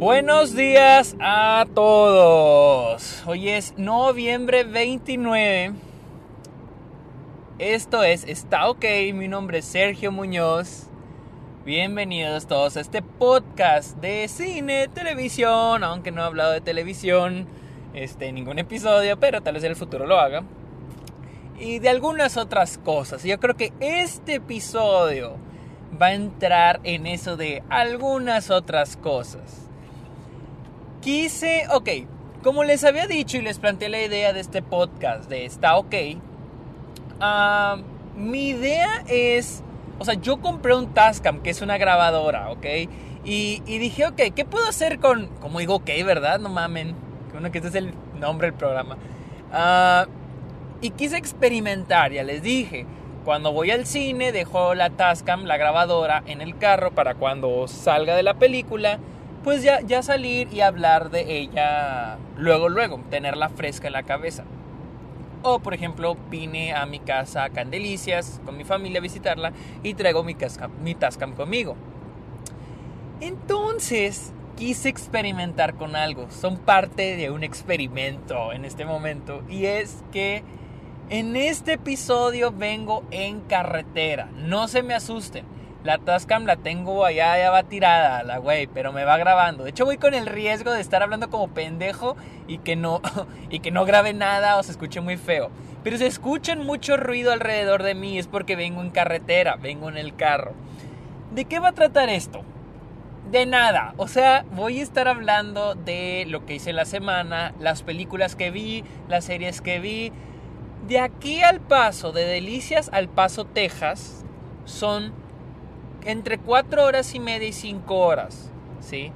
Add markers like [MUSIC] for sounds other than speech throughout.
Buenos días a todos. Hoy es noviembre 29. Esto es Está OK. Mi nombre es Sergio Muñoz. Bienvenidos todos a este podcast de cine, televisión. Aunque no he hablado de televisión este, en ningún episodio, pero tal vez en el futuro lo haga. Y de algunas otras cosas. Yo creo que este episodio va a entrar en eso de algunas otras cosas. Quise, ok, como les había dicho y les planteé la idea de este podcast de Está OK, ah, mi idea es, o sea, yo compré un Tascam, que es una grabadora, ok, y, dije, ok, ¿qué puedo hacer con, como digo, ok, ¿verdad? No mamen, bueno, que este es el nombre del programa. Ah, y quise experimentar, ya les dije. Cuando voy al cine, dejo la Tascam, la grabadora, en el carro para cuando salga de la película, pues ya, ya salir y hablar de ella luego, luego, tenerla fresca en la cabeza. O, por ejemplo, vine a mi casa a Candelicias con mi familia a visitarla y traigo mi, mi Tascam conmigo. Entonces, quise experimentar con algo. Son parte de un experimento en este momento. Y es que en este episodio vengo en carretera. No se me asusten. La Tascam la tengo allá, ya va tirada, la güey, pero me va grabando. De hecho, voy con el riesgo de estar hablando como pendejo y que no, [LAUGHS] y que no grabe nada o se escuche muy feo. Pero si escuchan mucho ruido alrededor de mí es porque vengo en carretera, vengo en el carro. ¿De qué va a tratar esto? De nada. O sea, voy a estar hablando de lo que hice la semana, las películas que vi, las series que vi, de aquí al paso, de Delicias al Paso, Texas, son entre 4 horas y media y 5 horas, ¿sí?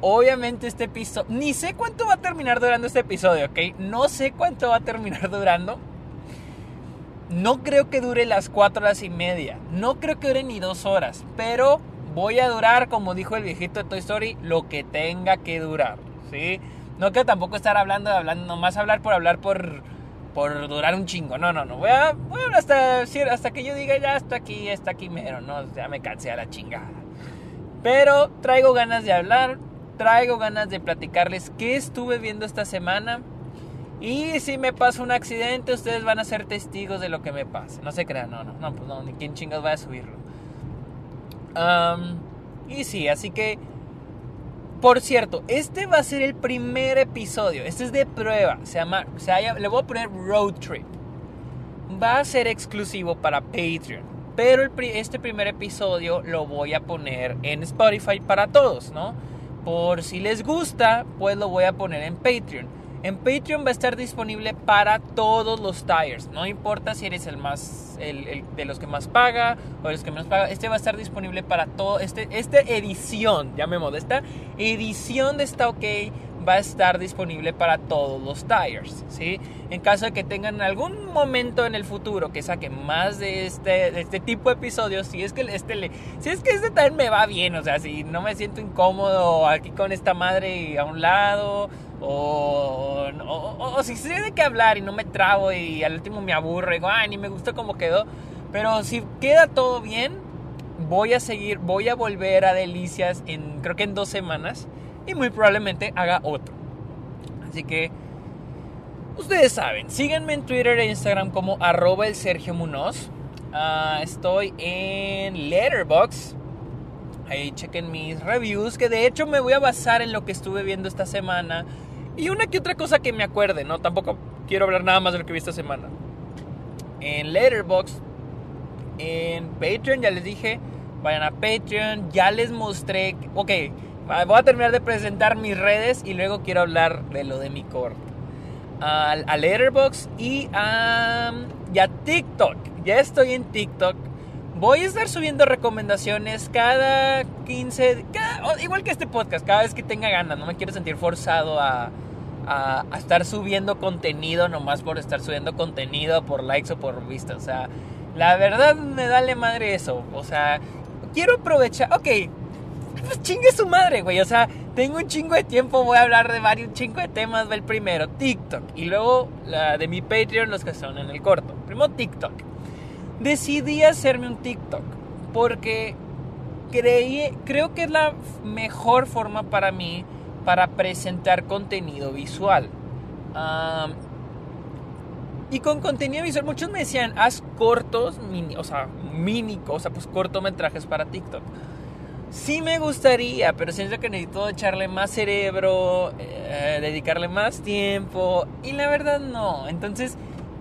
Obviamente este episodio, ni sé cuánto va a terminar durando este episodio, ¿ok? No sé cuánto va a terminar [LAUGHS] durando. No creo que dure las 4 horas y media, no creo que dure ni 2 horas, pero voy a durar, como dijo el viejito de Toy Story, lo que tenga que durar, ¿sí? No quiero tampoco estar hablando, hablando, nomás hablar por hablar por por durar un chingo. No, no, no. Voy a, hasta, hasta que yo diga ya hasta aquí, hasta aquí mero, ¿no? Ya me cansé a la chingada. Pero traigo ganas de hablar, traigo ganas de platicarles qué estuve viendo esta semana. Y si me pasa un accidente, ustedes van a ser testigos de lo que me pase. No se crean, no, no, no, pues no, ni quién chingas va a subirlo. y sí, así que por cierto, este va a ser el primer episodio. Este es de prueba. Se llama. le voy a poner Road Trip. Va a ser exclusivo para Patreon. Pero este primer episodio lo voy a poner en Spotify para todos, ¿no? Por si les gusta, pues lo voy a poner en Patreon. En Patreon va a estar disponible para todos los tires. No importa si eres el más el, de los que más paga o de los que menos paga. Este va a estar disponible para todo. Este, esta edición, me esta edición de esta OK va a estar disponible para todos los tires. ¿sí? En caso de que tengan algún momento en el futuro que saquen más de este, de este tipo de episodios, si es que este le, si es que este también me va bien, o sea, si no me siento incómodo aquí con esta madre a un lado o, si sé de qué hablar y no me trabo y al último me aburro y digo, ay, ni me gusta cómo quedó. Pero si queda todo bien, voy a seguir, voy a volver a Delicias en, creo que en dos semanas y muy probablemente haga otro. Así que, ustedes saben, síganme en Twitter e Instagram como arroba el Sergio Munoz. Ah, estoy en Letterboxd Ahí chequen mis reviews, que de hecho me voy a basar en lo que estuve viendo esta semana. Y una que otra cosa que me acuerde, ¿no? Tampoco quiero hablar nada más de lo que vi esta semana. En Letterboxd, en Patreon, ya les dije, vayan a Patreon, ya les mostré, ok, voy a terminar de presentar mis redes y luego quiero hablar de lo de mi corto. A, a Letterboxd y a, y a TikTok. Ya estoy en TikTok Voy a estar subiendo recomendaciones cada 15, igual que este podcast, cada vez que tenga ganas. No me quiero sentir forzado a, a, estar subiendo contenido nomás por estar subiendo contenido, por likes o por vistas. O sea, la verdad me dale madre eso. O sea, quiero aprovechar. Ok, pues chingue su madre, güey. O sea, tengo un chingo de tiempo, voy a hablar de varios chingo de temas. El primero, TikTok. Y luego la de mi Patreon, los que son en el corto. Primero, TikTok decidí hacerme un TikTok porque creí, creo que es la mejor forma para mí para presentar contenido visual. y con contenido visual, muchos me decían, haz cortos, mini, o sea, mini, o sea, pues cortometrajes para TikTok. Sí me gustaría, pero siento que necesito echarle más cerebro, eh, dedicarle más tiempo, y la verdad no. Entonces,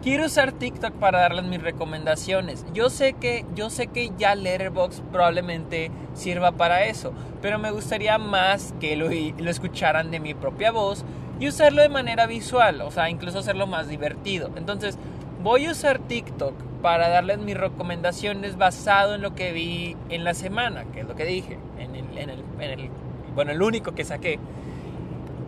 quiero usar TikTok para darles mis recomendaciones. Yo sé que yo sé que ya Letterboxd probablemente sirva para eso, pero me gustaría más que lo, lo escucharan de mi propia voz y usarlo de manera visual, o sea, incluso hacerlo más divertido. Entonces, voy a usar TikTok para darles mis recomendaciones basado en lo que vi en la semana, que es lo que dije, en el, en el, en el bueno, el único que saqué.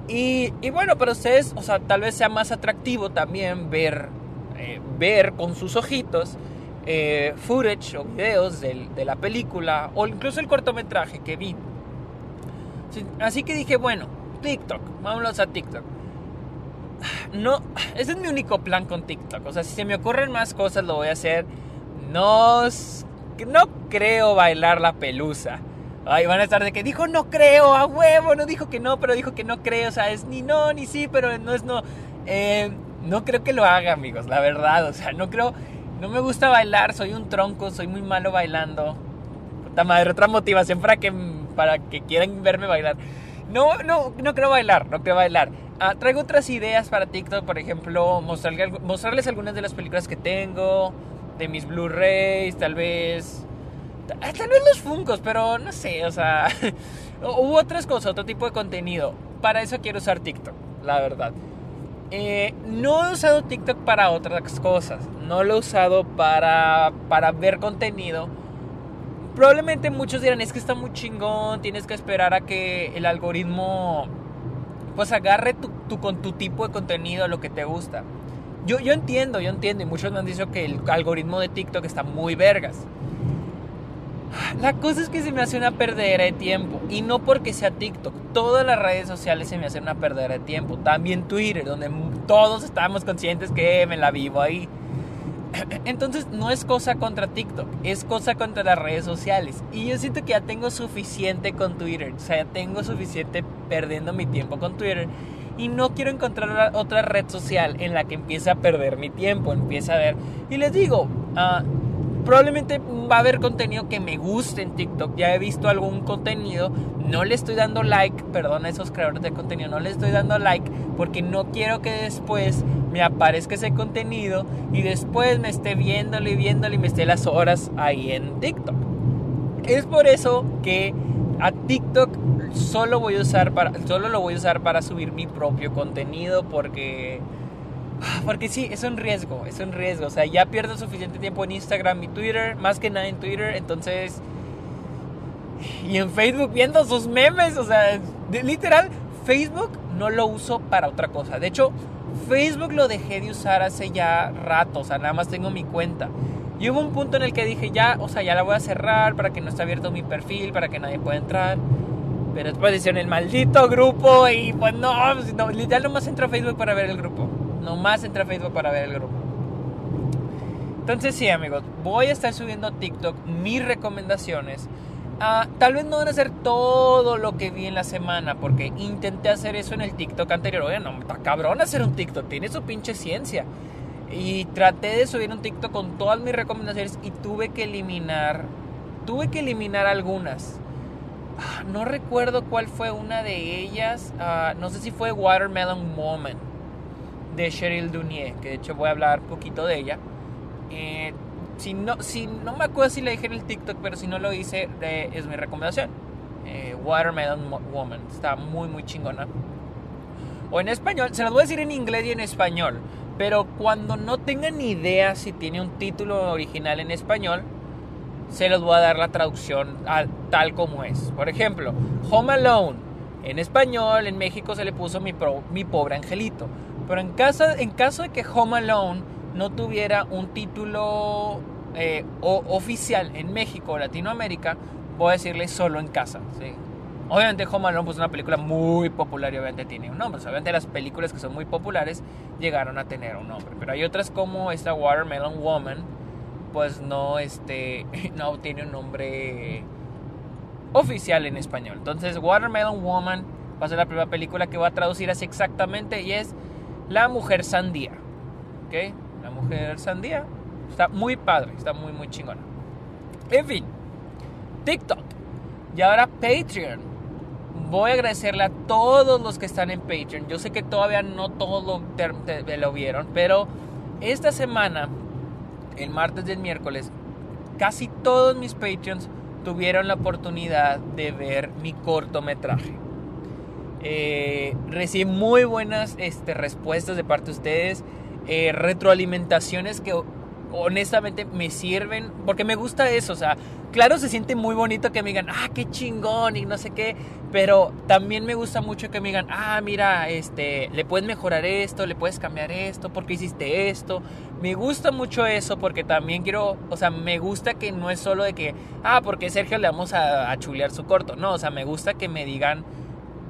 Y, y, bueno, para ustedes, o sea, tal vez sea más atractivo también ver eh, ver con sus ojitos eh, footage o videos de, la película o incluso el cortometraje que vi. Así que dije, bueno, TikTok, vámonos a TikTok. No, ese es mi único plan con TikTok. O sea, si se me ocurren más cosas, lo voy a hacer. No, no creo bailar la pelusa. Ahí van a estar de que dijo no creo, a huevo, no dijo que no, pero dijo que no creo. O sea, es ni no, ni sí, pero no es no. Eh, no creo que lo haga, amigos, la verdad. O sea, no creo. No me gusta bailar, soy un tronco, soy muy malo bailando. Puta madre, otra motivación para que, para que quieran verme bailar. No, no, no creo bailar, no creo bailar. Ah, traigo otras ideas para TikTok, por ejemplo, mostrarles, mostrarles algunas de las películas que tengo, de mis Blu-rays, tal vez. Tal vez los Funkos, pero no sé, o sea. [LAUGHS] u otras cosas, otro tipo de contenido. Para eso quiero usar TikTok, la verdad. Eh, no he usado TikTok para otras cosas. No lo he usado para, para ver contenido. Probablemente muchos dirán, es que está muy chingón, tienes que esperar a que el algoritmo pues agarre tu, con tu tipo de contenido lo que te gusta. Yo, yo entiendo, yo entiendo, y muchos me han dicho que el algoritmo de TikTok está muy vergas. La cosa es que se me hace una perdera de tiempo. Y no porque sea TikTok. Todas las redes sociales se me hacen una perdera de tiempo. También Twitter, donde todos estamos conscientes que me la vivo ahí. [CLEARS THROAT] Entonces no es cosa contra TikTok, es cosa contra las redes sociales. Y yo siento que ya tengo suficiente con Twitter. O sea, ya tengo suficiente perdiendo mi tiempo con Twitter. Y no quiero encontrar otra red social en la que empiece a perder mi tiempo, empiece a ver. Y les digo, uh, probablemente va a haber contenido que me guste en TikTok. Ya he visto algún contenido, no le estoy dando like, perdón a esos creadores de contenido, no le estoy dando like porque no quiero que después me aparezca ese contenido y después me esté viéndolo y viéndolo y me esté las horas ahí en TikTok. Es por eso que a TikTok solo voy a usar para solo lo voy a usar para subir mi propio contenido porque porque sí, es un riesgo, es un riesgo. O sea, ya pierdo suficiente tiempo en Instagram y Twitter, más que nada en Twitter, entonces... Y en Facebook viendo sus memes, o sea, literal, Facebook no lo uso para otra cosa. De hecho, Facebook lo dejé de usar hace ya rato, o sea, nada más tengo mi cuenta. Y hubo un punto en el que dije, ya, o sea, ya la voy a cerrar para que no esté abierto mi perfil, para que nadie pueda entrar. Pero después hicieron el maldito grupo y pues no, no literal nomás entro a Facebook para ver el grupo. Nomás entra a Facebook para ver el grupo. Entonces sí, amigos, voy a estar subiendo a TikTok mis recomendaciones. Ah, tal vez no van a ser todo lo que vi en la semana, porque intenté hacer eso en el TikTok anterior. Oye, no, está cabrón hacer un TikTok, tiene su pinche ciencia. Y traté de subir un TikTok con todas mis recomendaciones y tuve que eliminar, tuve que eliminar algunas. Ah, no recuerdo cuál fue una de ellas. Ah, no sé si fue Watermelon Woman de Cheryl Dunier, que de hecho voy a hablar poquito de ella. Eh, si, no, si no me acuerdo si la dije en el TikTok, pero si no lo hice, es mi recomendación. Eh, Watermelon Woman, está muy, muy chingona. O en español, se las voy a decir en inglés y en español. Pero cuando no tengan idea si tiene un título original en español, se los voy a dar la traducción tal como es. Por ejemplo, Home Alone. En español, en México se le puso mi pobre angelito. Pero en caso, en caso de que Home Alone no tuviera un título eh, oficial en México o Latinoamérica, voy a decirle solo en casa. ¿sí? Obviamente Home Alone pues, es una película muy popular y obviamente tiene un nombre. obviamente las películas que son muy populares llegaron a tener un nombre. Pero hay otras como esta Watermelon Woman, pues no, este, [LAUGHS] no tiene un nombre oficial en español. Entonces Watermelon Woman Va a ser la primera película que voy a traducir así exactamente y es La Mujer Sandía. ¿Ok? La Mujer Sandía. Está muy padre, está muy, muy chingona. En fin, TikTok. Y ahora Patreon. Voy a agradecerle a todos los que están en Patreon. Yo sé que todavía no todos lo, lo vieron, pero esta semana, el martes y el miércoles, casi todos mis Patreons tuvieron la oportunidad de ver mi cortometraje. Eh, recibí muy buenas este, respuestas de parte de ustedes, eh, retroalimentaciones que honestamente me sirven, porque me gusta eso, o sea, claro se siente muy bonito que me digan, ah, qué chingón y no sé qué, pero también me gusta mucho que me digan, ah, mira, este, le puedes mejorar esto, le puedes cambiar esto, porque hiciste esto. Me gusta mucho eso porque también quiero, o sea, me gusta que no es solo de que, ah, porque Sergio le vamos a, a chulear su corto, no, o sea, me gusta que me digan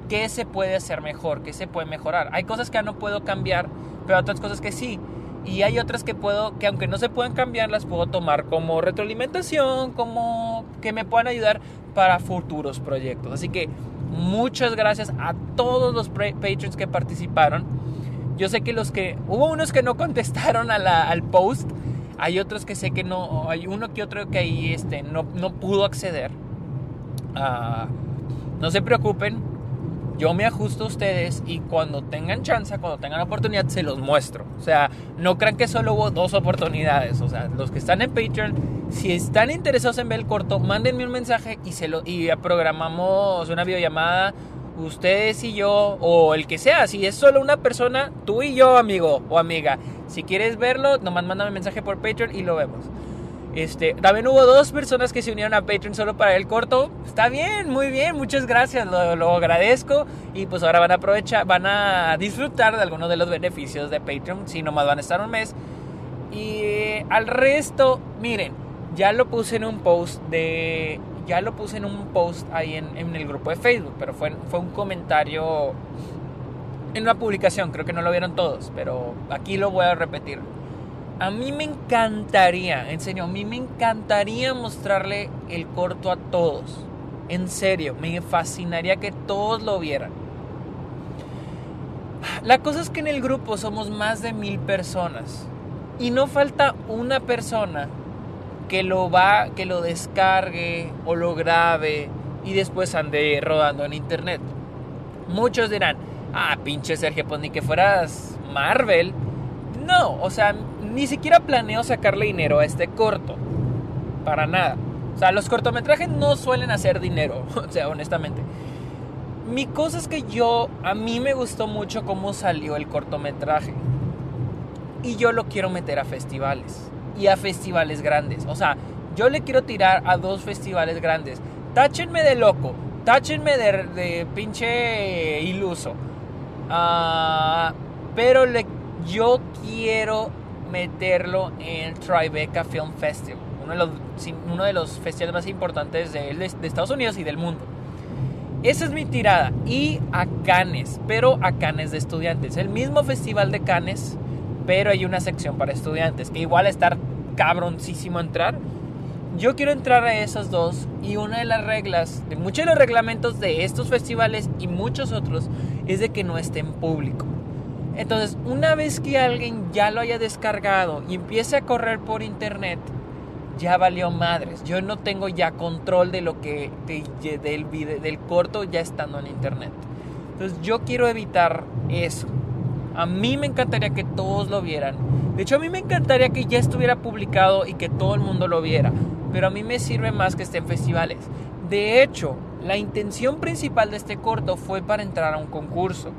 qué se puede hacer mejor, qué se puede mejorar. Hay cosas que no puedo cambiar, pero otras cosas que sí. Y hay otras que puedo, que aunque no se puedan cambiar, las puedo tomar como retroalimentación, como que me puedan ayudar para futuros proyectos. Así que muchas gracias a todos los patrons que participaron. Yo sé que los que, hubo unos que no [LAUGHS] contestaron al post, hay otros que sé que no, hay uno que otro que ahí este, no, no pudo acceder. Uh, no se preocupen, yo me ajusto a ustedes y cuando tengan chance, cuando tengan oportunidad, se los muestro. O sea, no crean que solo hubo dos oportunidades. O sea, los que están en Patreon, si están interesados en ver el corto, mándenme un mensaje y, se lo, y programamos una videollamada, ustedes y yo, o el que sea. Si es solo una persona, tú y yo, amigo o amiga. Si quieres verlo, nomás mándame un mensaje por Patreon y lo vemos. Este, también hubo dos personas que se unieron a Patreon solo para el corto. Está bien, muy bien, muchas gracias, lo, agradezco. Y pues ahora van a aprovechar, van a disfrutar de algunos de los beneficios de Patreon, si nomás van a estar un mes. Y al resto, miren, ya lo puse en un post de. Ya lo puse en un post ahí en, en el grupo de Facebook, pero fue, fue un comentario en una publicación, creo que no lo vieron todos, pero aquí lo voy a repetir a mí me encantaría, en serio, a mí me encantaría mostrarle el corto a todos. En serio, me fascinaría que todos lo vieran. La cosa es que en el grupo somos más de mil personas y no falta una persona que lo va, que lo descargue o lo grabe y después ande rodando en internet. Muchos dirán, ah, pinche Sergio, pues ni que fueras Marvel. No, o sea, ni siquiera planeo sacarle dinero a este corto. Para nada. O sea, los cortometrajes no suelen hacer dinero, [LAUGHS] o sea, honestamente. Mi cosa es que yo, a mí me gustó mucho cómo salió el cortometraje. Y yo lo quiero meter a festivales. Y a festivales grandes. O sea, yo le quiero tirar a dos festivales grandes. Táchenme de loco. Táchenme de, pinche iluso. Ah, pero le, yo quiero meterlo en Tribeca Film Festival, uno de los, uno de los festivales más importantes de, de, Estados Unidos y del mundo. Esa es mi tirada. Y a Cannes, pero a Cannes de estudiantes. El mismo festival de Cannes, pero hay una sección para estudiantes, que igual estar cabroncísimo entrar. Yo quiero entrar a esos dos y una de las reglas, de muchos de los reglamentos de estos festivales y muchos otros, es de que no esté en público. Entonces, una vez que alguien ya lo haya descargado y empiece a correr por internet, ya valió madres. Yo no tengo ya control de lo que del, video, del corto ya estando en internet. Entonces, yo quiero evitar eso. A mí me encantaría que todos lo vieran. De hecho, a mí me encantaría que ya estuviera publicado y que todo el mundo lo viera. Pero a mí me sirve más que esté en festivales. De hecho, la intención principal de este corto fue para entrar a un concurso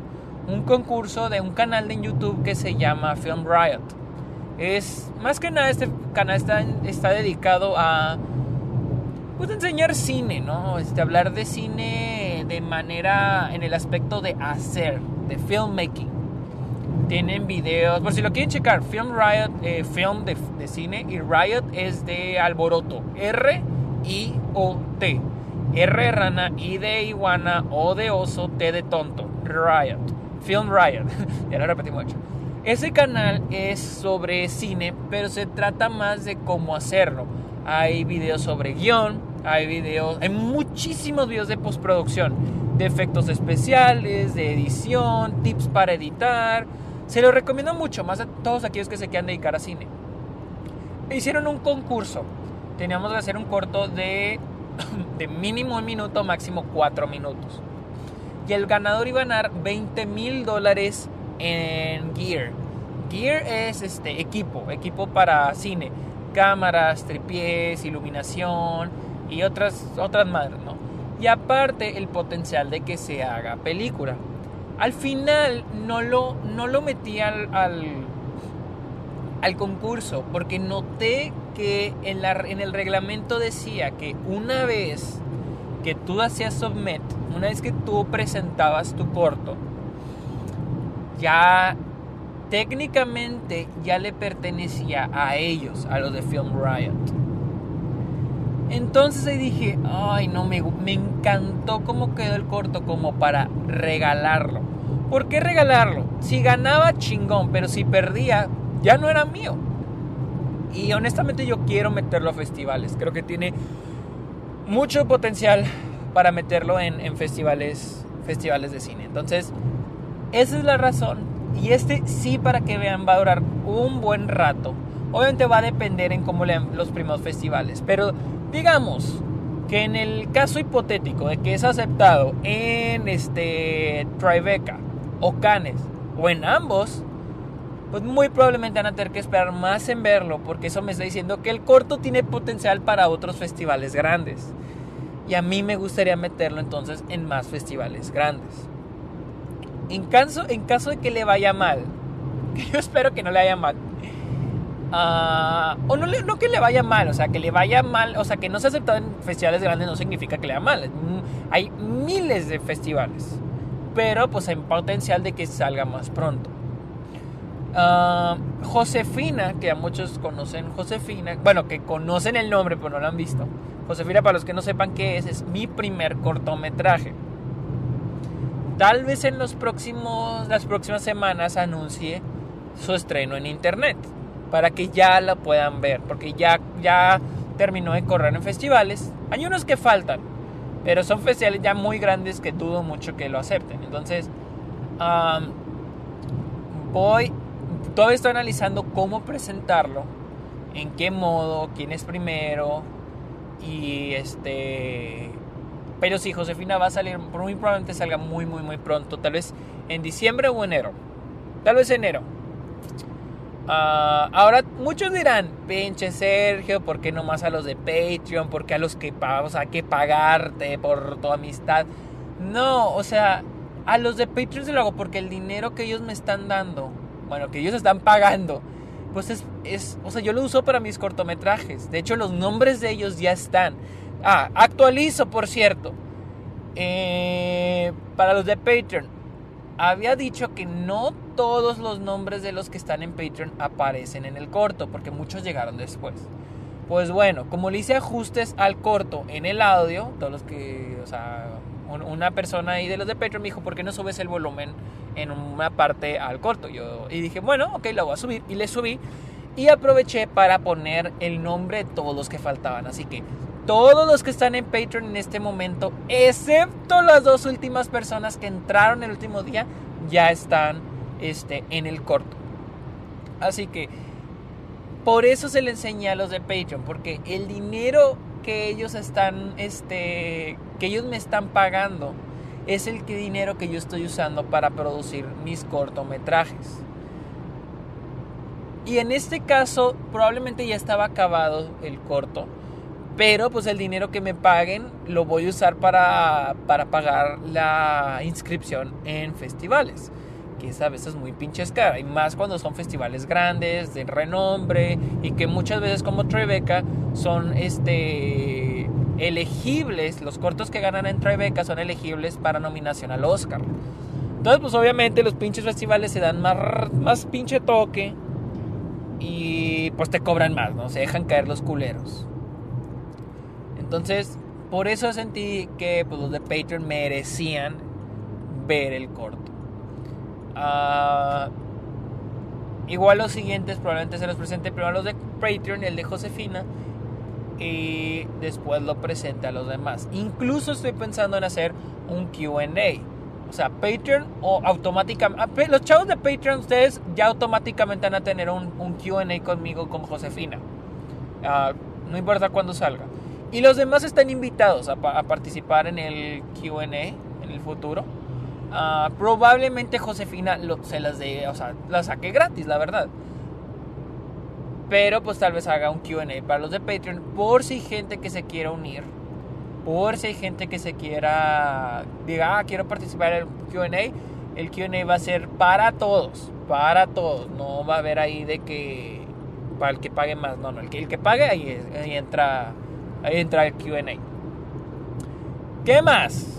un concurso de un canal de YouTube que se llama Film Riot. Es más que nada este canal está, está dedicado a pues, enseñar cine, ¿no? Este, hablar de cine de manera en el aspecto de hacer, de filmmaking. Tienen videos, por si lo quieren checar, Film Riot, eh, film de, de cine y Riot es de alboroto, R I O T. R rana, I de iguana, O de oso, T de tonto. Riot. Film Riot, [LAUGHS] ya lo repetí mucho. Ese canal es sobre cine, pero se trata más de cómo hacerlo. Hay videos sobre guion, hay videos, hay muchísimos videos de postproducción, de efectos especiales, de edición, tips para editar. Se lo recomiendo mucho, más a todos aquellos que se quieran dedicar a cine. Hicieron un concurso. Teníamos que hacer un corto de, [COUGHS] de mínimo un minuto, máximo cuatro minutos. Y el ganador iba a ganar 20 mil dólares en gear. Gear es este equipo, equipo para cine, cámaras, tripiés, iluminación y otras otras ¿no? Y aparte el potencial de que se haga película. Al final no lo, no lo metí al, al, concurso porque noté que en, la, en el reglamento decía que una vez que tú hacías submit, una vez que tú presentabas tu corto, ya técnicamente ya le pertenecía a ellos, a los de Film Riot. Entonces ahí dije, ay no, me, me encantó cómo quedó el corto como para regalarlo. ¿Por qué regalarlo? Si ganaba chingón, pero si perdía, ya no era mío. Y honestamente yo quiero meterlo a festivales. Creo que tiene mucho potencial para meterlo en, festivales, festivales de cine. Entonces, esa es la razón. Y este sí, para que vean, va a durar un buen rato. Obviamente va a depender en cómo lean los primeros festivales. Pero digamos que en el caso hipotético de que es aceptado en este Tribeca o Cannes o en ambos, pues muy probablemente van a tener que esperar más en verlo porque eso me está diciendo que el corto tiene potencial para otros festivales grandes. Y a mí me gustaría meterlo entonces en más festivales grandes. En caso, en caso de que le vaya mal, [LAUGHS] que yo espero que no le vaya mal, uh, o no, no que le vaya mal, o sea, que le vaya mal, o sea, que no se ha aceptado en festivales grandes no significa que le vaya mal. Hay miles de festivales, pero pues hay potencial de que salga más pronto. Uh, Josefina, que a muchos conocen Josefina, bueno, que conocen el nombre pero no lo han visto. Josefina, para los que no sepan qué es, es mi primer cortometraje. Tal vez en los próximos, las próximas semanas anuncie su estreno en internet para que ya la puedan ver, porque ya, ya terminó de correr en festivales. Hay unos que faltan, pero son festivales ya muy grandes que dudo mucho que lo acepten. Entonces, voy, todavía estoy analizando cómo presentarlo, en qué modo, quién es primero y este pero sí, Josefina va a salir, muy probablemente salga muy, muy, muy pronto. Tal vez en diciembre o enero. Tal vez enero. Ah, ahora muchos dirán, pinche Sergio, ¿por qué nomás a los de Patreon? ¿Por qué a los que pagamos hay que pagarte por tu amistad? No, o sea, a los de Patreon se lo hago porque el dinero que ellos me están dando, bueno, que ellos están pagando, pues es, es, o sea, yo lo uso para mis cortometrajes. De hecho, los nombres de ellos ya están. Ah, actualizo, por cierto. Eh, para los de Patreon. Había dicho que no todos los nombres de los que están en Patreon aparecen en el corto, porque muchos llegaron después. Pues bueno, como le hice ajustes al corto en el audio, todos los que, o sea, una persona ahí de los de Patreon me dijo, ¿por qué no subes el volumen en una parte al corto? Yo, y dije, bueno, ok, lo voy a subir. Y le subí y aproveché para poner el nombre de todos los que faltaban. Así que todos los que están en Patreon en este momento, excepto las dos últimas personas que entraron el último día, ya están este, en el corto. Así que por eso se le enseña a los de Patreon, porque el dinero que ellos están, este, que ellos me están pagando, es el que dinero que yo estoy usando para producir mis cortometrajes. Y en este caso probablemente ya estaba acabado el corto pero pues el dinero que me paguen lo voy a usar para, para pagar la inscripción en festivales. Que es a veces muy pinches cara. Y más cuando son festivales grandes, de renombre. Y que muchas veces como Tribeca son este elegibles. Los cortos que ganan en Tribeca son elegibles para nominación al Oscar. Entonces pues obviamente los pinches festivales se dan más, más pinche toque. Y pues te cobran más, ¿no? Se dejan caer los culeros. Entonces, por eso sentí que pues, los de Patreon merecían ver el corto. Ah, igual los siguientes probablemente se los presente primero los de Patreon el de Josefina. y después lo presente a los demás. Incluso estoy pensando en hacer un QA. O sea, Patreon o automáticamente... Los chavos de Patreon, ustedes ya automáticamente van a tener un, un QA conmigo con Josefina. Ah, no importa cuándo salga. Y los demás están invitados a, participar en el QA en el futuro. Ah, probablemente Josefina se las de, o sea, las saque gratis, la verdad. Pero pues tal vez haga un QA para los de Patreon por si hay gente que se quiera unir. Por si hay gente que se quiera, diga, ah, quiero participar en el QA. El QA va a ser para todos, para todos. No va a haber ahí de que para el que pague más. No, no, el que, el que pague ahí, ahí entra, ahí entra el QA. ¿Qué más?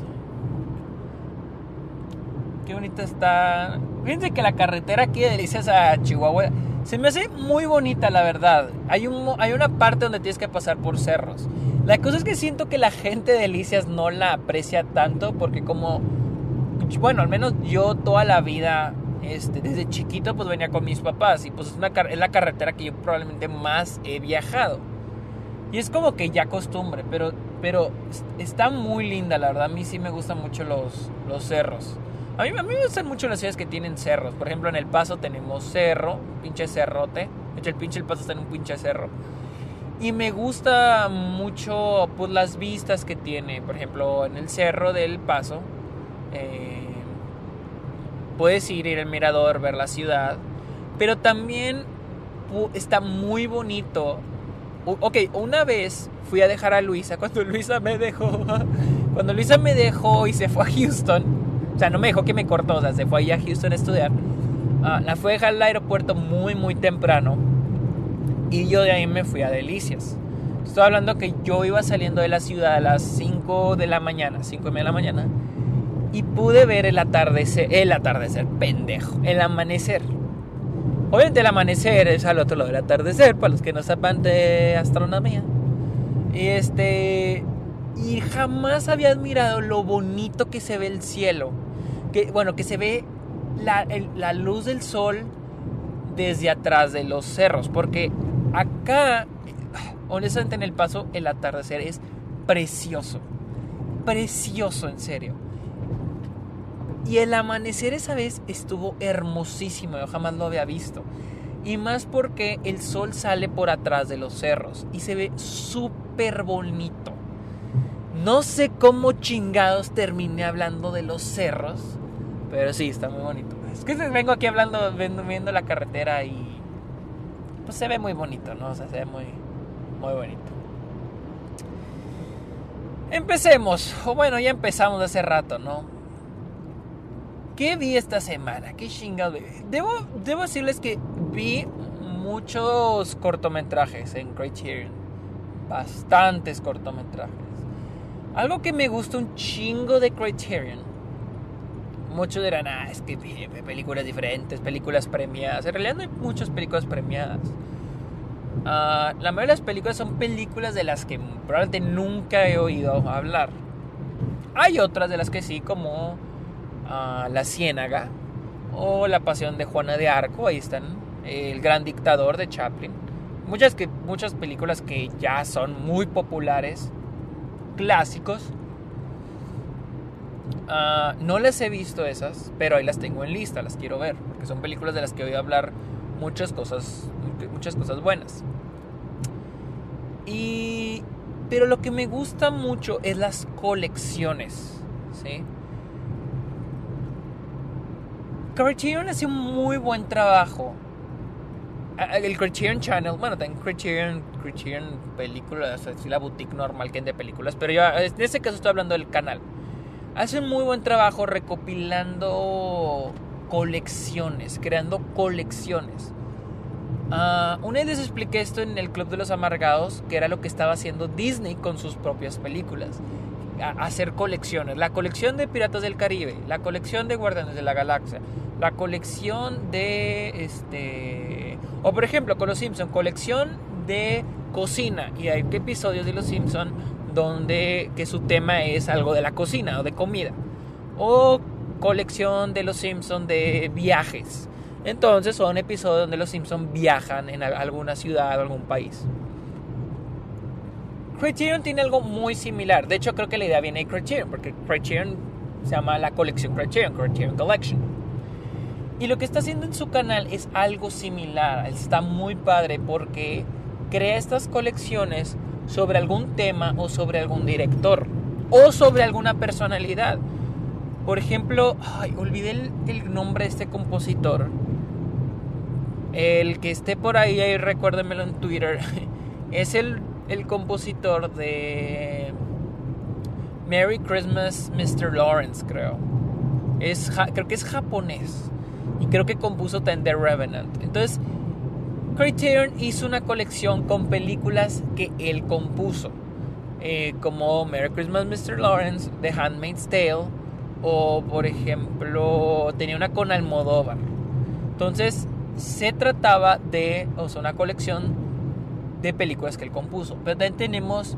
Qué bonita está. Fíjense que la carretera aquí de Delicias a Chihuahua se me hace muy bonita, la verdad. Hay, un, hay una parte donde tienes que pasar por cerros. La cosa es que siento que la gente de Delicias no la aprecia tanto porque como... Bueno, al menos yo toda la vida, este, desde chiquito, pues venía con mis papás. Y pues es, una, es la carretera que yo probablemente más he viajado. Y es como que ya costumbre, pero, pero está muy linda, la verdad. A mí sí me gustan mucho los, los cerros. A mí, me gustan mucho las ciudades que tienen cerros. Por ejemplo, en El Paso tenemos cerro, pinche cerrote. De hecho, el pinche El Paso está en un pinche cerro. Y me gusta mucho pues, las vistas que tiene. Por ejemplo, en el cerro del Paso. Eh, puedes ir, ir al mirador, ver la ciudad. Pero también está muy bonito. Ok, una vez fui a dejar a Luisa. Cuando [LAUGHS] Luisa me dejó. Cuando Luisa me dejó y se fue a Houston sea, no me dejó que me cortó, o sea, se fue allá a Houston a estudiar. Ah, la fue a dejar al aeropuerto muy, muy temprano. Y yo de ahí me fui a Delicias. Estoy hablando que yo iba saliendo de la ciudad a las 5 de la mañana, 5 y media de la mañana. Y pude ver el atardecer, el atardecer, pendejo, el amanecer. Obviamente el amanecer es al otro lado del atardecer, para los que no sepan de astronomía. Y este... Y jamás había admirado lo bonito que se ve el cielo que, bueno, que se ve la, luz del sol desde atrás de los cerros, porque acá, honestamente en el paso, el atardecer es precioso, precioso en serio. Y el amanecer esa vez estuvo hermosísimo, yo jamás lo había visto. Y más porque el sol sale por atrás de los cerros y se ve súper bonito. No sé cómo chingados terminé hablando de los cerros, pero sí, está muy bonito. Es que vengo aquí hablando, viendo, la carretera y pues se ve muy bonito, ¿no? O sea, se ve muy, muy bonito. Empecemos, o bueno, ya empezamos hace rato, ¿no? ¿Qué vi esta semana? ¿Qué chingado Debo, debo decirles que vi muchos cortometrajes en Criterion. Bastantes cortometrajes. Algo que me gusta un chingo de Criterion muchos dirán, ah, es que películas diferentes, películas premiadas. En realidad no hay muchas películas premiadas. Ah, la mayoría de las películas son películas de las que probablemente nunca he oído hablar. Hay otras de las que sí, como ah, La Ciénaga o La Pasión de Juana de Arco, ahí están, El Gran Dictador de Chaplin. Muchas, que, muchas películas que ya son muy populares, clásicos, Ah, no les he visto esas, pero ahí las tengo en lista, las quiero ver, porque son películas de las que voy a hablar muchas cosas, muchas cosas buenas. Y pero lo que me gusta mucho es las colecciones, ¿sí? Criterion hace un muy buen trabajo. El Criterion Channel, bueno, también Criterion, Criterion películas, así la boutique normal que es de películas, pero yo en este caso estoy hablando del canal hacen muy buen trabajo recopilando colecciones, creando colecciones. Uh, una vez les expliqué esto en el Club de los Amargados, que era lo que estaba haciendo Disney con sus propias películas. hacer colecciones. La colección de Piratas del Caribe, la colección de Guardianes de la Galaxia, la colección de este. O por ejemplo, con los Simpsons, colección de cocina. Y hay episodios de los Simpsons donde que su tema es algo de la cocina o de comida. O colección de los Simpsons de viajes. Entonces son episodios donde los Simpsons viajan en alguna ciudad o algún país. Criterion tiene algo muy similar. De hecho, creo que la idea viene de Criterion, porque Criterion se llama la colección Criterion, Criterion Collection. Y lo que está haciendo en su canal es algo similar. Está muy padre porque crea estas colecciones sobre algún tema o sobre algún director o sobre alguna personalidad. Por ejemplo, olvidé el, nombre de este compositor. El que esté por ahí, ahí recuérdemelo en Twitter. [LAUGHS] Es el, el compositor de Merry Christmas, Mr. Lawrence, creo. Es, creo que es japonés. Y creo que compuso también The Revenant. Entonces, Criterion hizo una colección con películas que él compuso. Eh, como Merry Christmas, Mr. Lawrence, The Handmaid's Tale, o por ejemplo, tenía una con Almodóvar. Entonces, se trataba de, o sea, una colección de películas que él compuso. Pero también tenemos,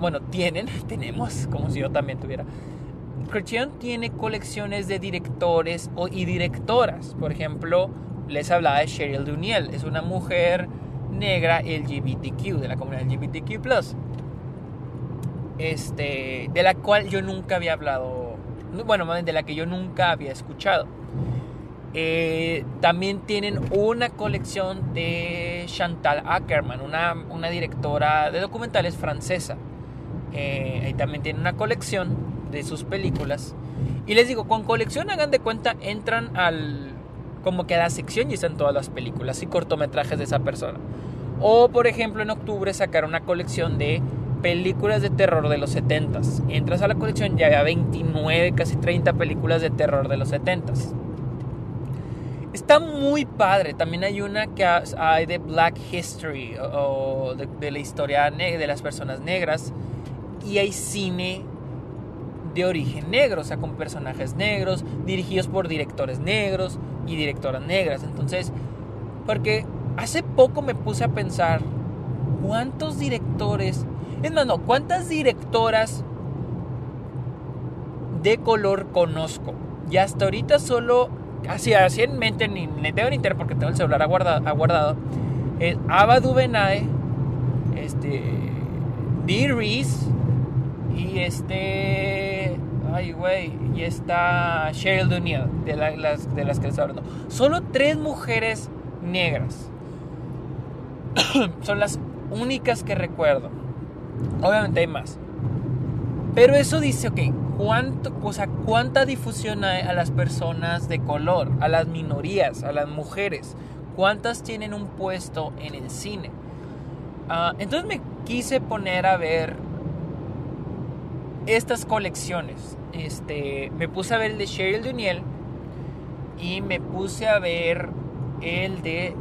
bueno, tienen, [LAUGHS] tenemos, como si yo también tuviera. Criterion tiene colecciones de directores y directoras. Por ejemplo, les hablaba de Cheryl Duniel. Es una mujer negra LGBTQ, de la comunidad LGBTQ+. Este, de la cual yo nunca había hablado, bueno, de la que yo nunca había escuchado. Eh, también tienen una colección de Chantal Ackerman, una, directora de documentales francesa. Eh, ahí también tienen una colección de sus películas. Y les digo, con colección hagan de cuenta, entran al, como que a la sección y están todas las películas y cortometrajes de esa persona. O por ejemplo en octubre sacaron una colección de películas de terror de los 70s. Entras a la colección ya había 29, casi 30 películas de terror de los 70s. Está muy padre. También hay una que hay de Black History o de, la historia de las personas negras. Y hay cine de origen negro, o sea, con personajes negros, dirigidos por directores negros y directoras negras. Entonces, porque hace poco me puse a pensar cuántos directores, es más, no, cuántas directoras de color conozco. Y hasta ahorita solo así, así en mente, ni le tengo en internet porque tengo el celular aguardado, aguardado es este, Dee Reese y este, ay güey, y está Cheryl Duniel, de, las, de las que les hablando. Solo tres mujeres negras [COUGHS] son las únicas que recuerdo. Obviamente hay más. Pero eso dice, ok, ¿cuánto, o ¿cuánta difusión hay a las personas de color, a las minorías, a las mujeres? ¿Cuántas tienen un puesto en el cine? Ah, entonces me quise poner a ver estas colecciones. Este, me puse a ver el de Cheryl Duniel y me puse a ver el de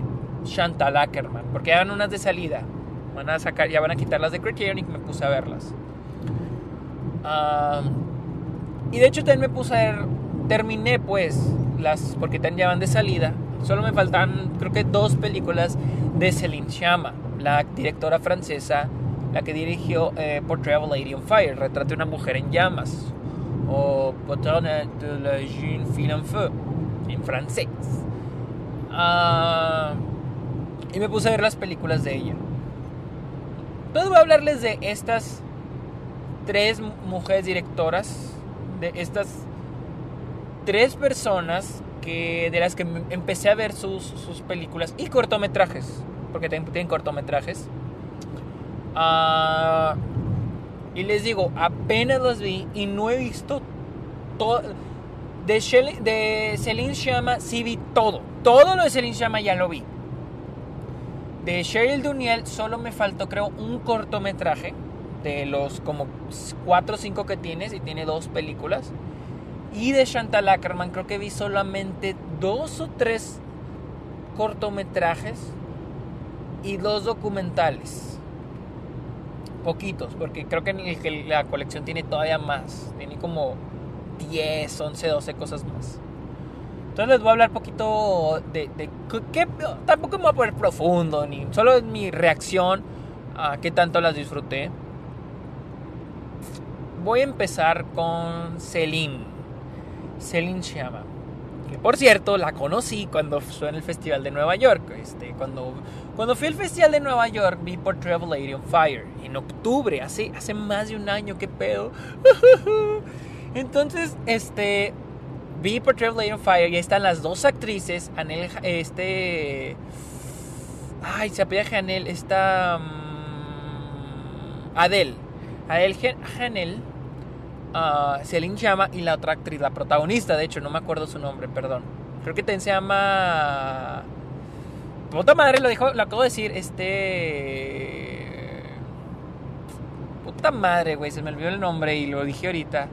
Chantal Ackerman, porque eran unas de salida. Van a sacar, ya van a quitar las de Criterion y me puse a verlas y de hecho también me puse a ver, terminé pues las, porque también ya van de salida. Solo me faltan creo que dos películas de Céline Chama, la directora francesa, la que dirigió eh, Portrait of a Lady on Fire, Retrato de una mujer en llamas, o Portrait de la jeune fille en feu, en francés. y me puse a ver las películas de ella. Entonces voy a hablarles de estas tres mujeres directoras, de estas tres personas que, de las que empecé a ver sus, sus películas y cortometrajes, porque tienen, cortometrajes. Ah, y les digo, apenas los vi y no he visto todo. De, de Celine Chama sí vi todo. Todo lo de Celine Chama ya lo vi. De Cheryl Duniel solo me faltó, creo, un cortometraje de los como 4 o 5 que tienes y tiene dos películas. Y de Chantal Ackerman creo que vi solamente dos o tres cortometrajes y dos documentales. Poquitos, porque creo que la colección tiene todavía más. Tiene como 10, 11, 12 cosas más. Entonces les voy a hablar poquito de, de que tampoco me voy a poner profundo, ni solo mi reacción a qué tanto las disfruté voy a empezar con Celine. Celine Chama. Que por cierto, la conocí cuando fue en el Festival de Nueva York. Este, cuando, cuando fui al Festival de Nueva York, vi por Travel Lady on Fire. En octubre, hace, hace más de un año, qué pedo. [LAUGHS] Entonces, este, vi por Travel Lady on Fire y ahí están las dos actrices. Anel, este. Ay, se apellida Janel. Está. Um, Adele. Adele Janel uh, Celine Chama y la otra actriz, la protagonista, de hecho, no me acuerdo su nombre, perdón. Creo que se llama. Puta madre, lo, dijo, lo acabo de decir, este. Puta madre, güey, se me olvidó el nombre y lo dije ahorita.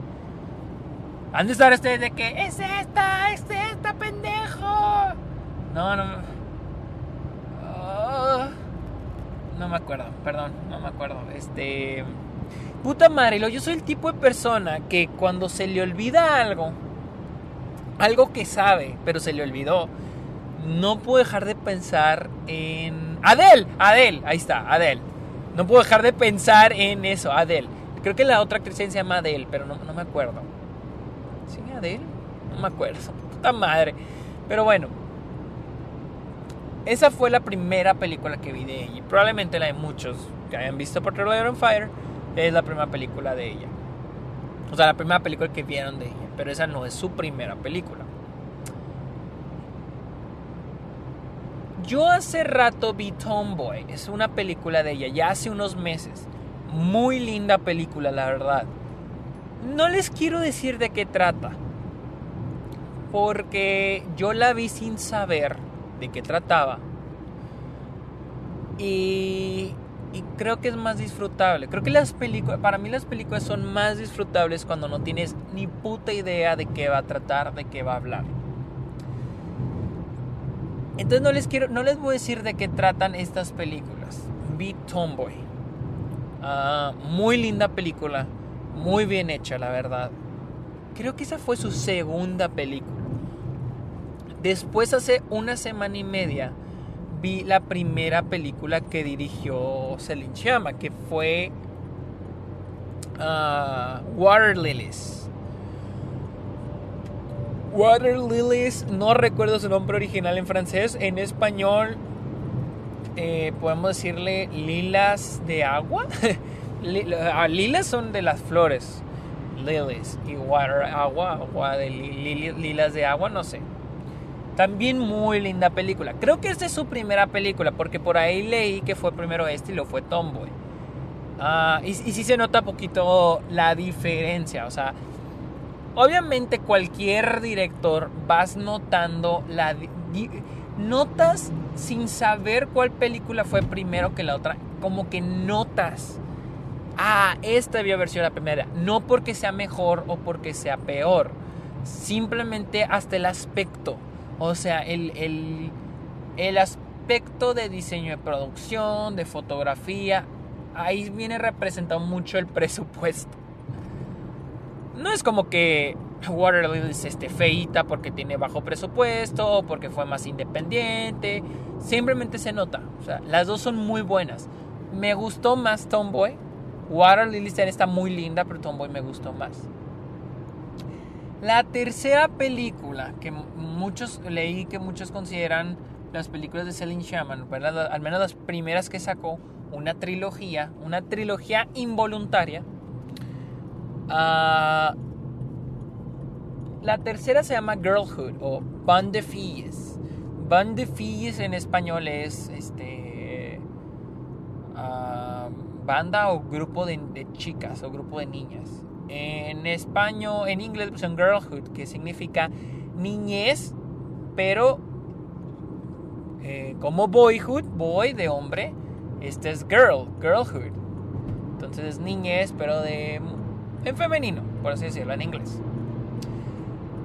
Han de estar ustedes de que es esta, es esta, pendejo. No, no. Oh, no me acuerdo, perdón, no me acuerdo. Este. Puta madre, yo soy el tipo de persona que cuando se le olvida algo, algo que sabe, pero se le olvidó, no puedo dejar de pensar en... Adel, Adel, ahí está, Adel. No puedo dejar de pensar en eso, Adel. Creo que la otra actriz se llama Adel, pero no, me acuerdo. ¿Sí, Adel? No me acuerdo. Puta madre. Pero bueno. Esa fue la primera película que vi de ella. Probablemente la de muchos que hayan visto por Trailer on Fire es la primera película de ella. O sea, la primera película que vieron de ella. Pero esa no es su primera película. Yo hace rato vi Tomboy. Es una película de ella. Ya hace unos meses. Muy linda película, la verdad. No les quiero decir de qué trata. Porque yo la vi sin saber de qué trataba. Y y creo que es más disfrutable. Creo que las películas, para mí las películas son más disfrutables cuando no tienes ni puta idea de qué va a tratar, de qué va a hablar. Entonces no les quiero, no les voy a decir de qué tratan estas películas. Beat Tomboy. Ah, muy linda película, muy bien hecha, la verdad. Creo que esa fue su segunda película. Después hace una semana y media vi la primera película que dirigió Celine Chama, que fue uh, Water Lilies. Water Lilies, no recuerdo su nombre original en francés, en español eh, podemos decirle lilas de agua. [LAUGHS] Ah, lilas son de las flores, lilies, y water, agua, agua de lilas de agua, no sé. También muy linda película. Creo que esta es su primera película, porque por ahí leí que fue primero este y lo fue Tomboy. Uh, y, y sí se nota poquito la diferencia. O sea, obviamente cualquier director vas notando la... Notas sin saber cuál película fue primero que la otra. Como que notas. Ah, esta debió haber sido la primera. No porque sea mejor o porque sea peor. Simplemente hasta el aspecto. O sea, el, aspecto de diseño de producción, de fotografía, ahí viene representado mucho el [LAUGHS] presupuesto. No es como que Waterloo es este, feita porque tiene bajo presupuesto porque fue más independiente. Simplemente se nota. O sea, las dos son muy buenas. Me gustó más Tomboy. Water Lily está muy linda, pero Tomboy me gustó más. La tercera película que muchos leí que muchos consideran las películas de Celine Sherman, al menos las primeras que sacó, una trilogía, una trilogía involuntaria. Ah, la tercera se llama Girlhood o Band de Filles. Band de Filles en español es este ah, banda o grupo de, chicas o grupo de niñas. En español, en inglés, pues en Girlhood, que significa niñez, pero eh, como boyhood, boy de hombre, este es girl, girlhood. Entonces es niñez, pero de en femenino, por así decirlo, en inglés.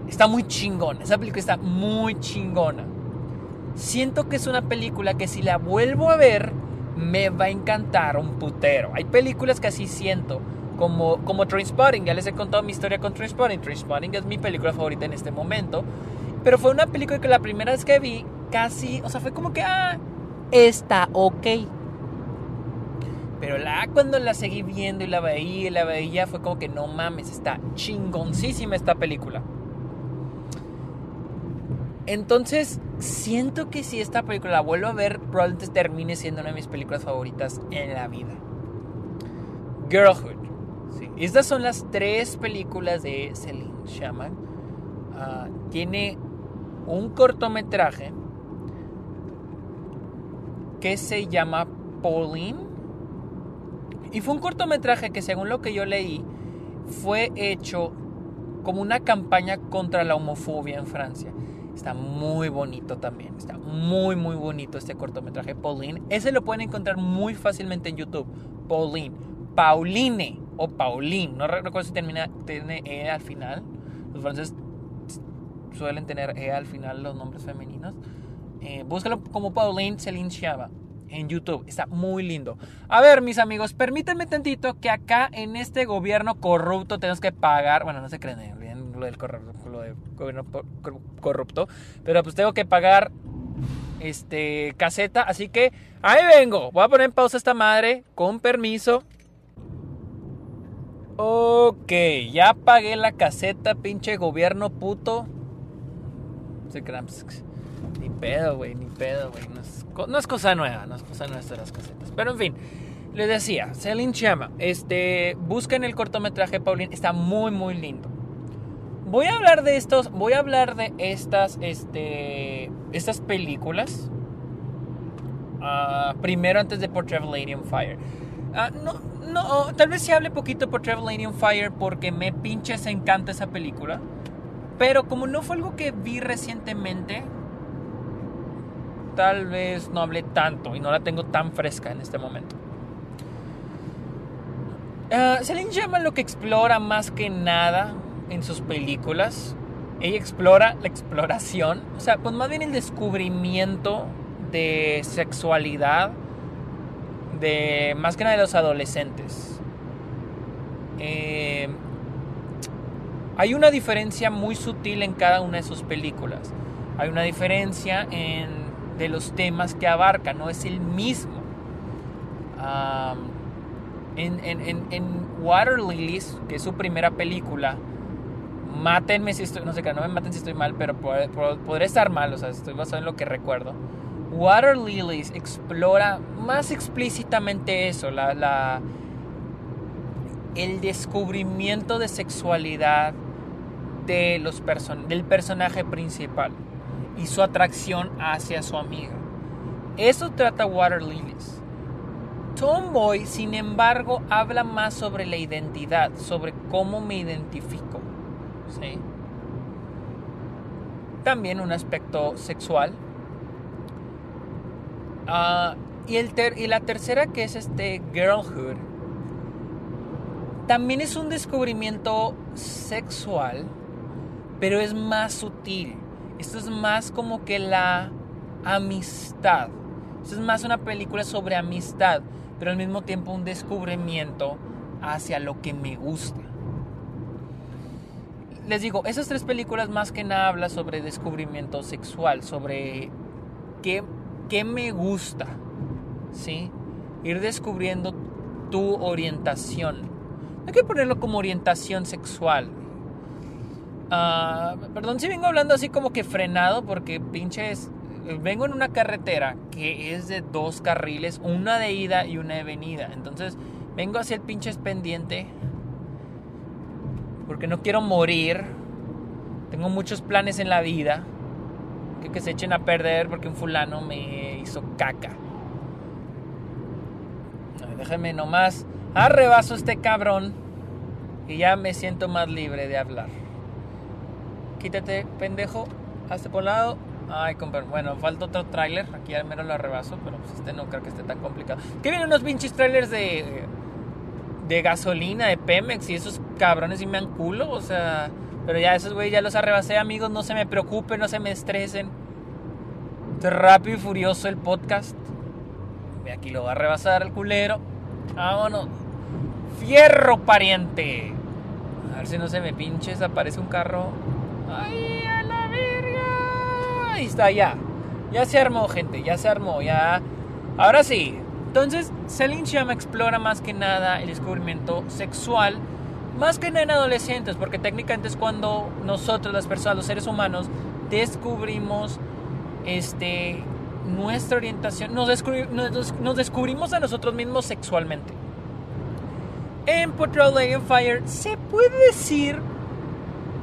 Está muy chingona, esa película está muy chingona. Siento que es una película que si la vuelvo a ver, me va a encantar un putero. Hay películas que así siento, como, como Trainspotting. Ya les he contado mi historia con Trainspotting. Trainspotting es mi película favorita en este momento. Pero fue una película que la primera vez que vi, casi, o sea, fue como que, ah, está ok. Pero la, cuando la seguí viendo y la veía y la veía, fue como que no mames, está chingoncísima esta película. Entonces, siento que si esta película la vuelvo a ver, probablemente termine siendo una de mis películas favoritas en la vida. Girlhood. Estas son las tres películas de Celine Sciamma. Ah, tiene un cortometraje que se llama Pauline. Y fue un cortometraje que según lo que yo leí fue hecho como una campaña contra la homofobia en Francia. Está muy bonito también. Está muy, muy bonito este cortometraje Pauline. Ese lo pueden encontrar muy fácilmente en YouTube. Pauline. Pauline o Pauline. No recuerdo si termina, tiene E al final. Los franceses suelen tener E al final los nombres femeninos. Eh, búscalo como Pauline Celine Chava en YouTube. Está muy lindo. A ver, mis amigos, permítanme tantito que acá en este gobierno corrupto tenemos que pagar. Bueno, no se creen eh, bien lo del gobierno corrupto. Pero pues tengo que pagar este caseta. Así que ahí vengo. Voy a poner en pausa esta madre. Con permiso. Ok, ya pagué la caseta, pinche gobierno puto. Se pues, Ni pedo, güey, ni pedo, güey. No es, cosa nueva, no es cosa nueva de las casetas. Pero en fin, les decía, Celine Chama, este, busquen el cortometraje Pauline, está muy, muy lindo. Voy a hablar de estos, voy a hablar de estas, este, estas películas. Ah, primero antes de Portrait of Lady on Fire. Ah, no, no, tal vez se hable poquito por Travel Lady on Fire porque me pinches encanta esa película. Pero como no fue algo que vi recientemente, tal vez no hablé tanto y no la tengo tan fresca en este momento. Uh, Celine lo que explora más que nada en sus películas. Ella explora la exploración, o sea, pues más bien el descubrimiento de sexualidad de más que nada de los adolescentes. Eh, hay una diferencia muy sutil en cada una de sus películas. Hay una diferencia en, de los temas que abarca, no es el mismo. en, en, Water Lilies, que es su primera película, mátenme si estoy, no sé, no me maten si estoy mal, pero podré estar mal, o sea, estoy basado en lo que recuerdo Water Lilies explora más explícitamente eso, la, el descubrimiento de sexualidad de los del personaje principal y su atracción hacia su amiga. Eso trata Water Lilies. Tomboy, sin embargo, habla más sobre la identidad, sobre cómo me identifico. También un aspecto sexual, Ah, y, el y la tercera que es este Girlhood. También es un descubrimiento sexual, pero es más sutil. Esto es más como que la amistad. Esto es más una película sobre amistad, pero al mismo tiempo un descubrimiento hacia lo que me gusta. Les digo, esas tres películas más que nada hablan sobre descubrimiento sexual, sobre qué qué me gusta, ¿sí? Ir descubriendo tu orientación. No hay que ponerlo como orientación sexual. Ah, perdón si vengo hablando así como que frenado porque pinches... Vengo en una carretera que es de dos carriles, una de ida y una de venida. Entonces vengo hacia el pinches pendiente porque no quiero morir. Tengo muchos planes en la vida que, se echen a perder porque un fulano me hizo caca. Déjame nomás arrebaso este cabrón y ya me siento más libre de hablar. Quítate, pendejo, hazte por un lado. Ay, bueno, falta otro tráiler. Aquí al menos lo arrebaso, pero pues este no creo que esté tan complicado. Que vienen unos pinches trailers de, de gasolina, de Pemex y esos cabrones y me han culo, o sea. Pero ya esos güey ya los arrebasé, amigos. No se me preocupen, no se me estresen. Rápido y furioso el podcast. Aquí lo va a rebasar el culero. Vámonos. Fierro, pariente. A ver si no se me pinche. Aparece un carro. ¡Ay, a la verga! Ahí está, ya. Ya se armó, gente. Ya se armó. Ya. Ahora sí. Entonces, Celine Chama explora más que nada el descubrimiento sexual más que nada en adolescentes, porque técnicamente es cuando nosotros, las personas, los seres humanos, descubrimos este, nuestra orientación, nos, nos, descubrimos a nosotros mismos sexualmente. En Portrait of Fire se puede decir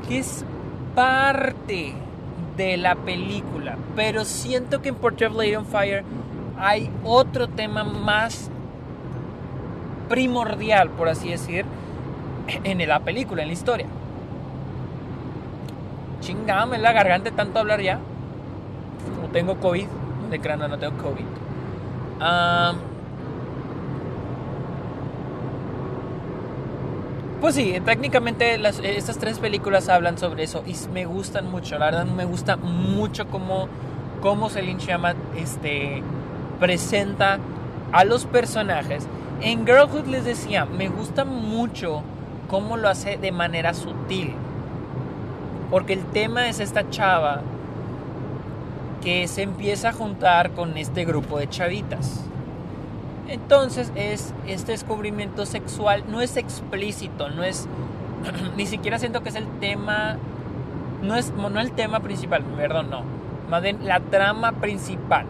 que es parte de la película, pero siento que en Portrait of Lady on Fire hay otro tema más primordial, por así decir, en la película, en la historia. Chingame la garganta tanto hablar ya. No tengo COVID. De cráneo no tengo COVID. Pues sí, técnicamente estas tres películas hablan sobre eso y me gustan mucho. La verdad me gusta mucho cómo, cómo Celine este, presenta a los personajes. En Girlhood les decía, me gusta mucho cómo lo hace de manera sutil. Porque el tema es esta chava que se empieza a juntar con este grupo de chavitas. Entonces es este descubrimiento sexual no es explícito, no es [CLEARS THROAT] ni siquiera siento que es el tema no es no el tema principal, perdón, no. Más bien la trama principal.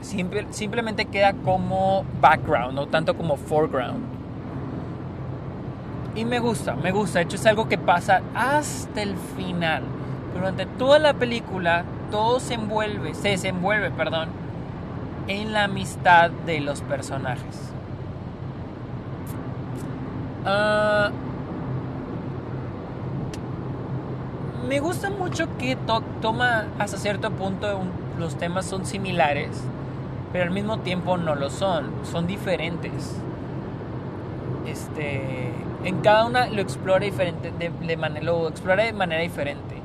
simplemente queda como background, no tanto como foreground. Y me gusta, me gusta. De hecho, es algo que pasa hasta el final. Durante toda la película, todo se envuelve, se desenvuelve, perdón, en la amistad de los personajes. Ah, me gusta mucho que toma hasta cierto punto los temas son similares, pero al mismo tiempo no lo son, son diferentes. Este en cada una lo explora diferente, de, lo explora de manera diferente.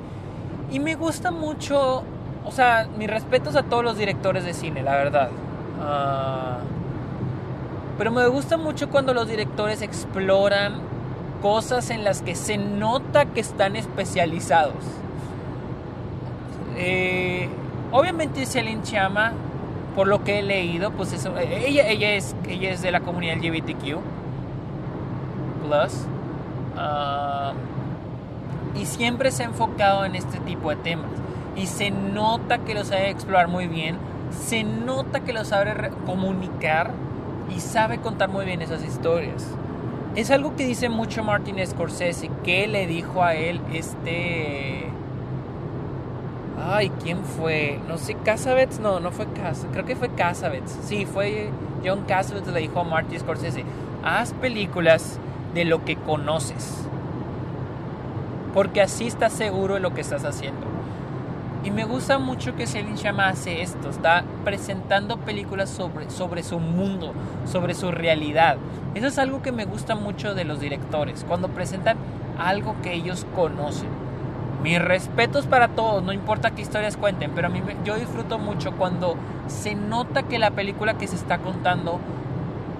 Y me gusta mucho, o sea, mis respetos a todos los directores de cine, la verdad. Ah, pero me gusta mucho cuando los directores exploran cosas en las que se nota que están especializados. Eh, obviamente Celine Chama, por lo que he leído, pues ella, es, ella es de la comunidad LGBTQ Ah, y siempre se ha enfocado en este tipo de temas. Y se nota que lo sabe explorar muy bien. Se nota que lo sabe comunicar y sabe contar muy bien esas historias. Es algo que dice mucho Martin Scorsese, que le dijo a él este... Ay, ¿quién fue? No sé, Casabets, no, no fue Casabets, creo que fue Casabets. Sí, fue John Casabets le dijo a Martin Scorsese, haz películas de lo que conoces. Porque así estás seguro de lo que estás haciendo. Y me gusta mucho que Celine Chama hace esto, está presentando películas sobre, sobre su mundo, sobre su realidad. Eso es algo que me gusta mucho de los directores, cuando presentan algo que ellos conocen. Mis respetos para todos, no importa qué historias cuenten, pero a mí yo disfruto mucho cuando se nota que la película que se está contando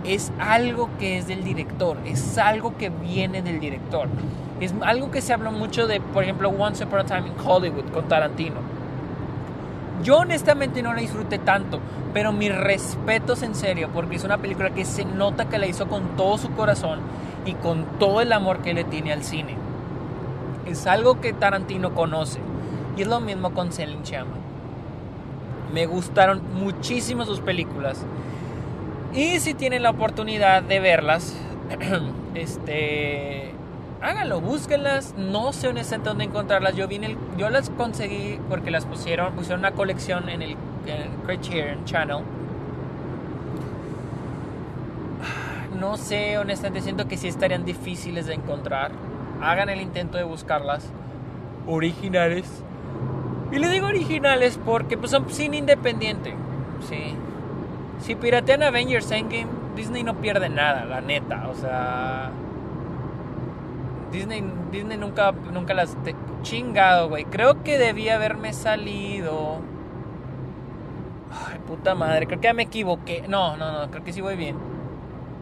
es algo que es del director, es algo que viene del director. Es algo que se habla mucho de, por ejemplo, Once Upon a Time in Hollywood con Tarantino. Yo honestamente no la disfruté tanto, pero mis respetos en serio, porque es una película que se nota que la hizo con todo su corazón y con todo el amor que le tiene al cine. Es algo que Tarantino conoce. Y es lo mismo con Celine Chama. Me gustaron muchísimo sus películas. Y si tienen la oportunidad de verlas, [CLEARS THROAT] este, háganlo, búsquenlas. No sé honestamente dónde encontrarlas. Yo, vine yo las conseguí porque las pusieron, pusieron una colección en el, Criterion Channel. No sé, honestamente siento que sí estarían difíciles de encontrar. Hagan el intento de buscarlas. Originales. Y le digo originales porque pues, son cine independiente. Sí. Si piratean Avengers Endgame, Disney no pierde nada, la neta. O sea. Disney, Disney nunca, nunca las. chingado, güey. Creo que debía haberme salido. Ay, puta madre. Creo que ya me equivoqué. No, no, no. Creo que sí voy bien.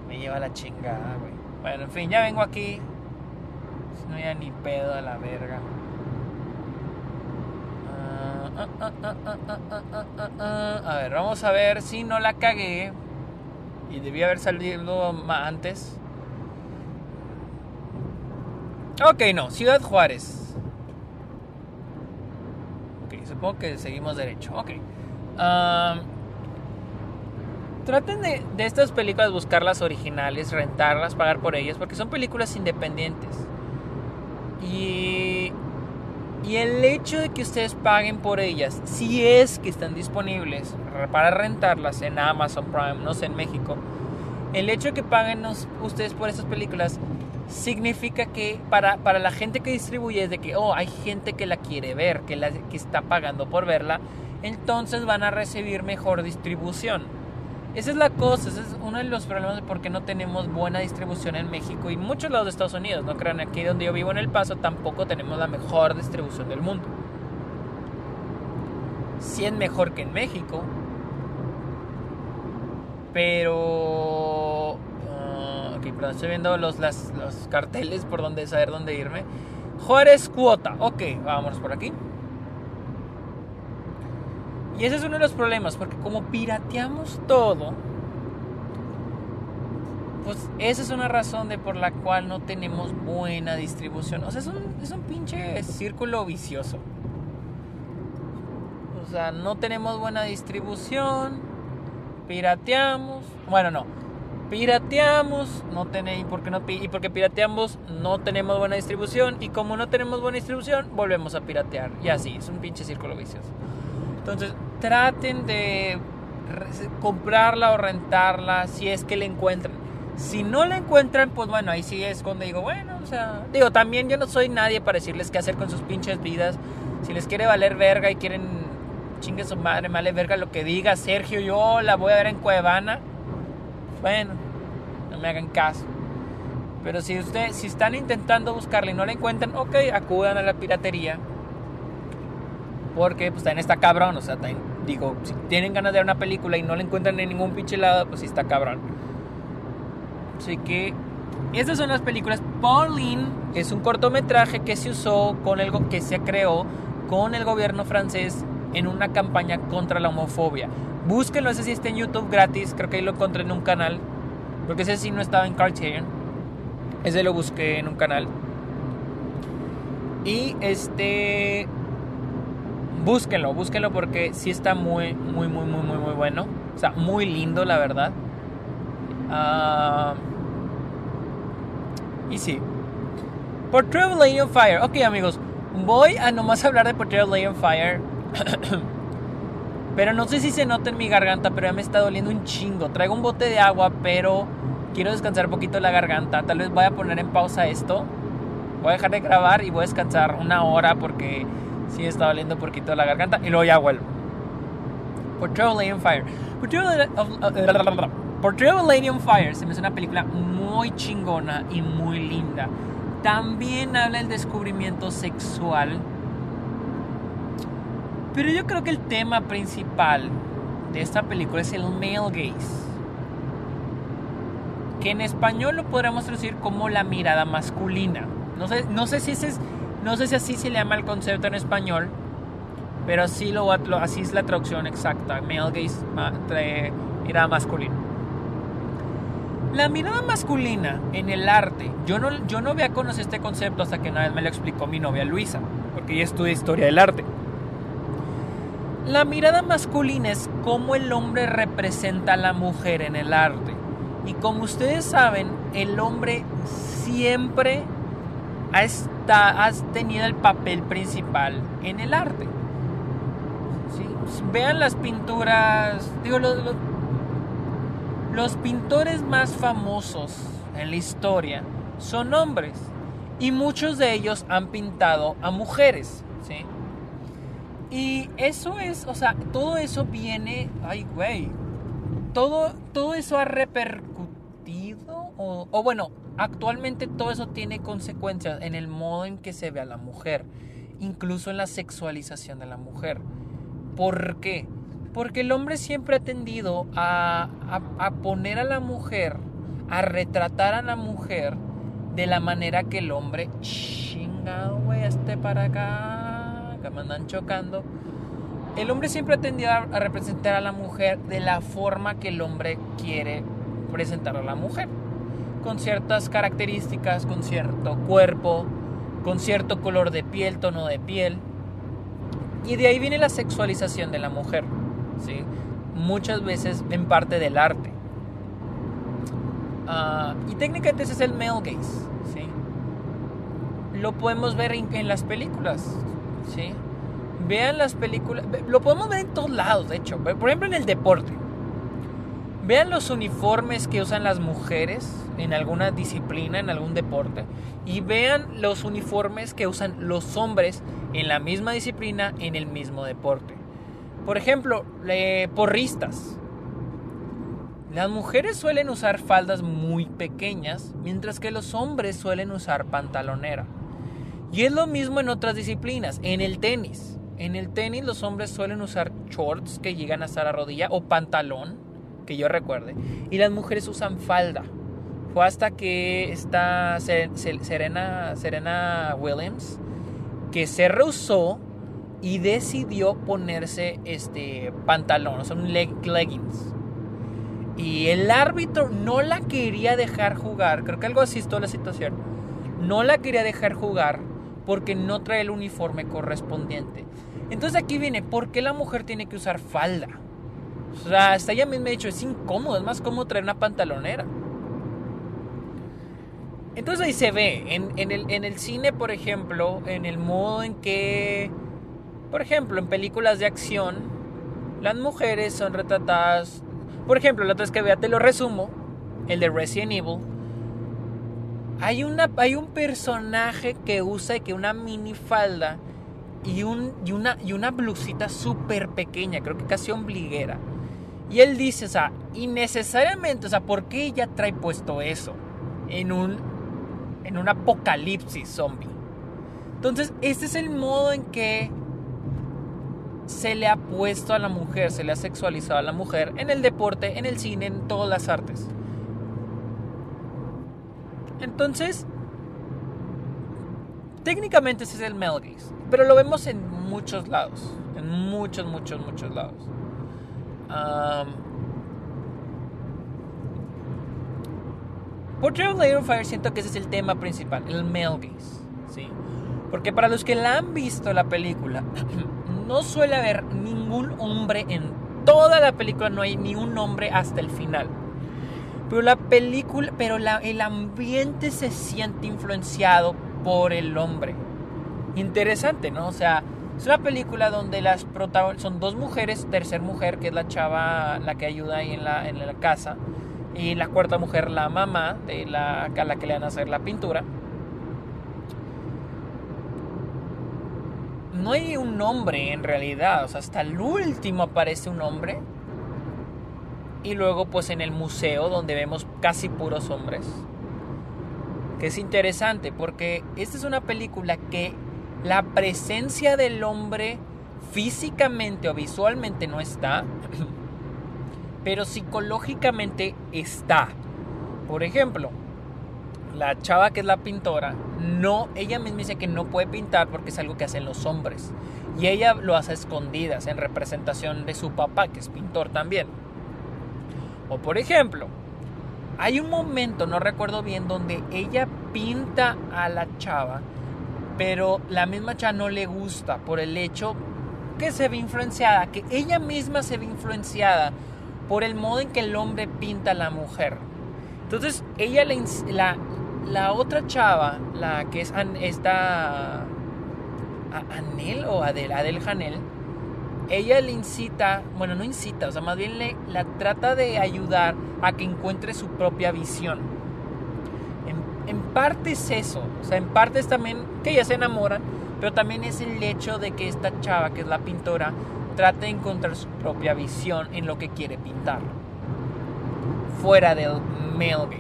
Me lleva la chingada, güey. Bueno, en fin, ya vengo aquí. No ya ni pedo a la verga. A ver, vamos a ver si no la cagué. Y debía haber salido antes. Ok, no, Ciudad Juárez. supongo que seguimos derecho. Ok. Traten de, estas películas buscar originales, rentarlas, pagar por ellas, porque son películas independientes. Y, y el hecho de que ustedes paguen por ellas, si es que están disponibles para rentarlas en Amazon Prime, no sé, en México, el hecho de que paguen ustedes por estas películas significa que para, para la gente que distribuye es de que, oh, hay gente que la quiere ver, que, la, que está pagando por verla, entonces van a recibir mejor distribución. Esa es la cosa, ese es uno de los problemas de por qué no tenemos buena distribución en México y muchos lados de Estados Unidos. No crean, aquí donde yo vivo en El Paso tampoco tenemos la mejor distribución del mundo. Sí es mejor que en México, pero... ah, ok, perdón, estoy viendo los, las- los carteles por donde saber dónde irme. Juárez Cuota, ok, vámonos por aquí. Y ese es uno de los problemas, porque como pirateamos todo, pues esa es una razón de por la cual no tenemos buena distribución. O sea, es un, es un pinche círculo vicioso. O sea, no tenemos buena distribución, pirateamos, bueno, no, pirateamos, no tenéis, porque no, y porque pirateamos no tenemos buena distribución, y como no tenemos buena distribución, volvemos a piratear. Y así, es un pinche círculo vicioso. Entonces, traten de comprarla o rentarla si es que la encuentran. Si no la encuentran, pues bueno, ahí sí es cuando digo, bueno, o sea, digo, también yo no soy nadie para decirles qué hacer con sus pinches vidas. Si les quiere valer verga y quieren chingue su madre, me vale verga lo que diga Sergio, yo la voy a ver en Cuevana. Bueno, no me hagan caso. Pero si ustedes, si están intentando buscarla y no la encuentran, ok, acudan a la piratería. Porque pues también está cabrón, o sea, digo, si tienen ganas de ver una película y no la encuentran en ningún pinche lado, pues está cabrón. Así que estas son las películas. Pauline es un cortometraje que se usó con el que se creó con el gobierno francés en una campaña contra la homofobia. Búsquenlo, ese sí está en YouTube gratis, creo que ahí lo encontré en un canal, porque ese sí no estaba en Criterion. Ese lo busqué en un canal. Y este búsquenlo, búsquenlo porque sí está muy, muy, muy, muy, muy, muy bueno. O sea, muy lindo, la verdad. Ah, y sí. Portrait of on Fire. Ok, amigos. Voy a nomás hablar de Portrait of on Fire. [COUGHS] pero no sé si se nota en mi garganta, pero ya me está doliendo un chingo. Traigo un bote de agua, pero quiero descansar un poquito la garganta. Tal vez voy a poner en pausa esto. Voy a dejar de grabar y voy a descansar una hora porque sí está doliendo un poquito la garganta. Y luego ya vuelvo. On Fire. On Fire se me hace una película muy chingona y muy linda. También habla del descubrimiento sexual. Pero yo creo que el tema principal de esta película es el male gaze. Que en español lo podríamos traducir como la mirada masculina. No sé, no sé si ese es, no sé si así se le llama el concepto en español, pero así, lo, así es la traducción exacta. Male gaze, mirada masculina. La mirada masculina en el arte, yo no, yo no había conocido este concepto hasta que una vez me lo explicó mi novia Luisa, porque ella estudia historia del arte. La mirada masculina es cómo el hombre representa a la mujer en el arte. Y como ustedes saben, el hombre siempre ha, esta- ha tenido el papel principal en el arte. ¿Sí? Vean las pinturas, digo, los, los- los pintores más famosos en la historia son hombres y muchos de ellos han pintado a mujeres, ¿sí? Y eso es, o sea, todo eso viene, ay, güey, todo, todo eso ha repercutido, o, bueno, actualmente todo eso tiene consecuencias en el modo en que se ve a la mujer, incluso en la sexualización de la mujer. ¿Por qué? Porque el hombre siempre ha tendido a, a- a poner a la mujer, a retratar a la mujer de la manera que el hombre, chingado, güey, este para acá, que me andan chocando. El hombre siempre ha tendido a, a representar a la mujer de la forma que el hombre quiere presentar a la mujer. Con ciertas características, con cierto cuerpo, con cierto color de piel, tono de piel. Y de ahí viene la sexualización de la mujer, ¿sí? Muchas veces en parte del arte. Ah, y técnicamente ese es el male gaze, ¿sí? Lo podemos ver en, las películas, ¿sí? Vean las películas, lo podemos ver en todos lados, de hecho. Por ejemplo, en el deporte. Vean los uniformes que usan las mujeres en alguna disciplina, en algún deporte. Y vean los uniformes que usan los hombres en la misma disciplina, en el mismo deporte. Por ejemplo, porristas. Las mujeres suelen usar faldas muy pequeñas, mientras que los hombres suelen usar pantalonera. Y es lo mismo en otras disciplinas, en el tenis. En el tenis los hombres suelen usar shorts que llegan hasta la rodilla o pantalón, que yo recuerde, y las mujeres usan falda. Fue hasta que está Serena, Serena Williams que se rehusó y decidió ponerse este pantalón, o sea, un leggings. Y el árbitro no la quería dejar jugar, creo que algo así es toda la situación. No la quería dejar jugar porque no trae el uniforme correspondiente. Entonces aquí viene, ¿por qué la mujer tiene que usar falda? O sea, hasta ella misma ha dicho, es incómodo, es más cómodo traer una pantalonera. Entonces ahí se ve, en, el, en el cine, por ejemplo, en el modo en que, por ejemplo, en películas de acción, las mujeres son retratadas, por ejemplo, la otra vez que vea, te lo resumo, el de Resident Evil, hay, una, hay un personaje que usa que una minifalda y, un, y, una, y una blusita súper pequeña, creo que casi ombliguera. Y él dice, o sea, innecesariamente, o sea, ¿por qué ella trae puesto eso en un en un apocalipsis zombie. Entonces, este es el modo en que se le ha puesto a la mujer, se le ha sexualizado a la mujer en el deporte, en el cine, en todas las artes. Entonces, técnicamente ese es el male gaze, pero lo vemos en muchos lados, en muchos, muchos, muchos lados. Por Travel of Fire siento que ese es el tema principal, el male gaze, ¿sí? Porque para los que la han visto la película, [CLEARS THROAT] no suele haber ningún hombre en toda la película, no hay ni un hombre hasta el final. Pero la película, pero el ambiente se siente influenciado por el hombre. Interesante, ¿no? O sea, es una película donde las protagonistas son dos mujeres, tercer mujer, que es la chava, la que ayuda ahí en la, en la casa y la cuarta mujer, la mamá de la, a la que le van a hacer la pintura. No hay un nombre en realidad, o sea, hasta el último aparece un hombre. Y luego pues en el museo donde vemos casi puros hombres. Que es interesante porque esta es una película que la presencia del hombre físicamente o visualmente no está. [CLEARS THROAT] pero psicológicamente está. Por ejemplo, la chava que es la pintora, no, ella misma dice que no puede pintar porque es algo que hacen los hombres. Y ella lo hace a escondidas en representación de su papá, que es pintor también. O por ejemplo, hay un momento, no recuerdo bien, donde ella pinta a la chava, pero la misma chava no le gusta por el hecho que se ve influenciada, que ella misma se ve influenciada por el modo en que el hombre pinta a la mujer. Entonces, ella, la, la otra chava, la que es esta Anel o Adel, Adel Janel, ella le incita, bueno, no incita, o sea, más bien le, la trata de ayudar a que encuentre su propia visión. En, en parte es eso, o sea, en parte es también que ella se enamoran, pero también es el hecho de que esta chava, que es la pintora, trata de encontrar su propia visión en lo que quiere pintar. Fuera del male.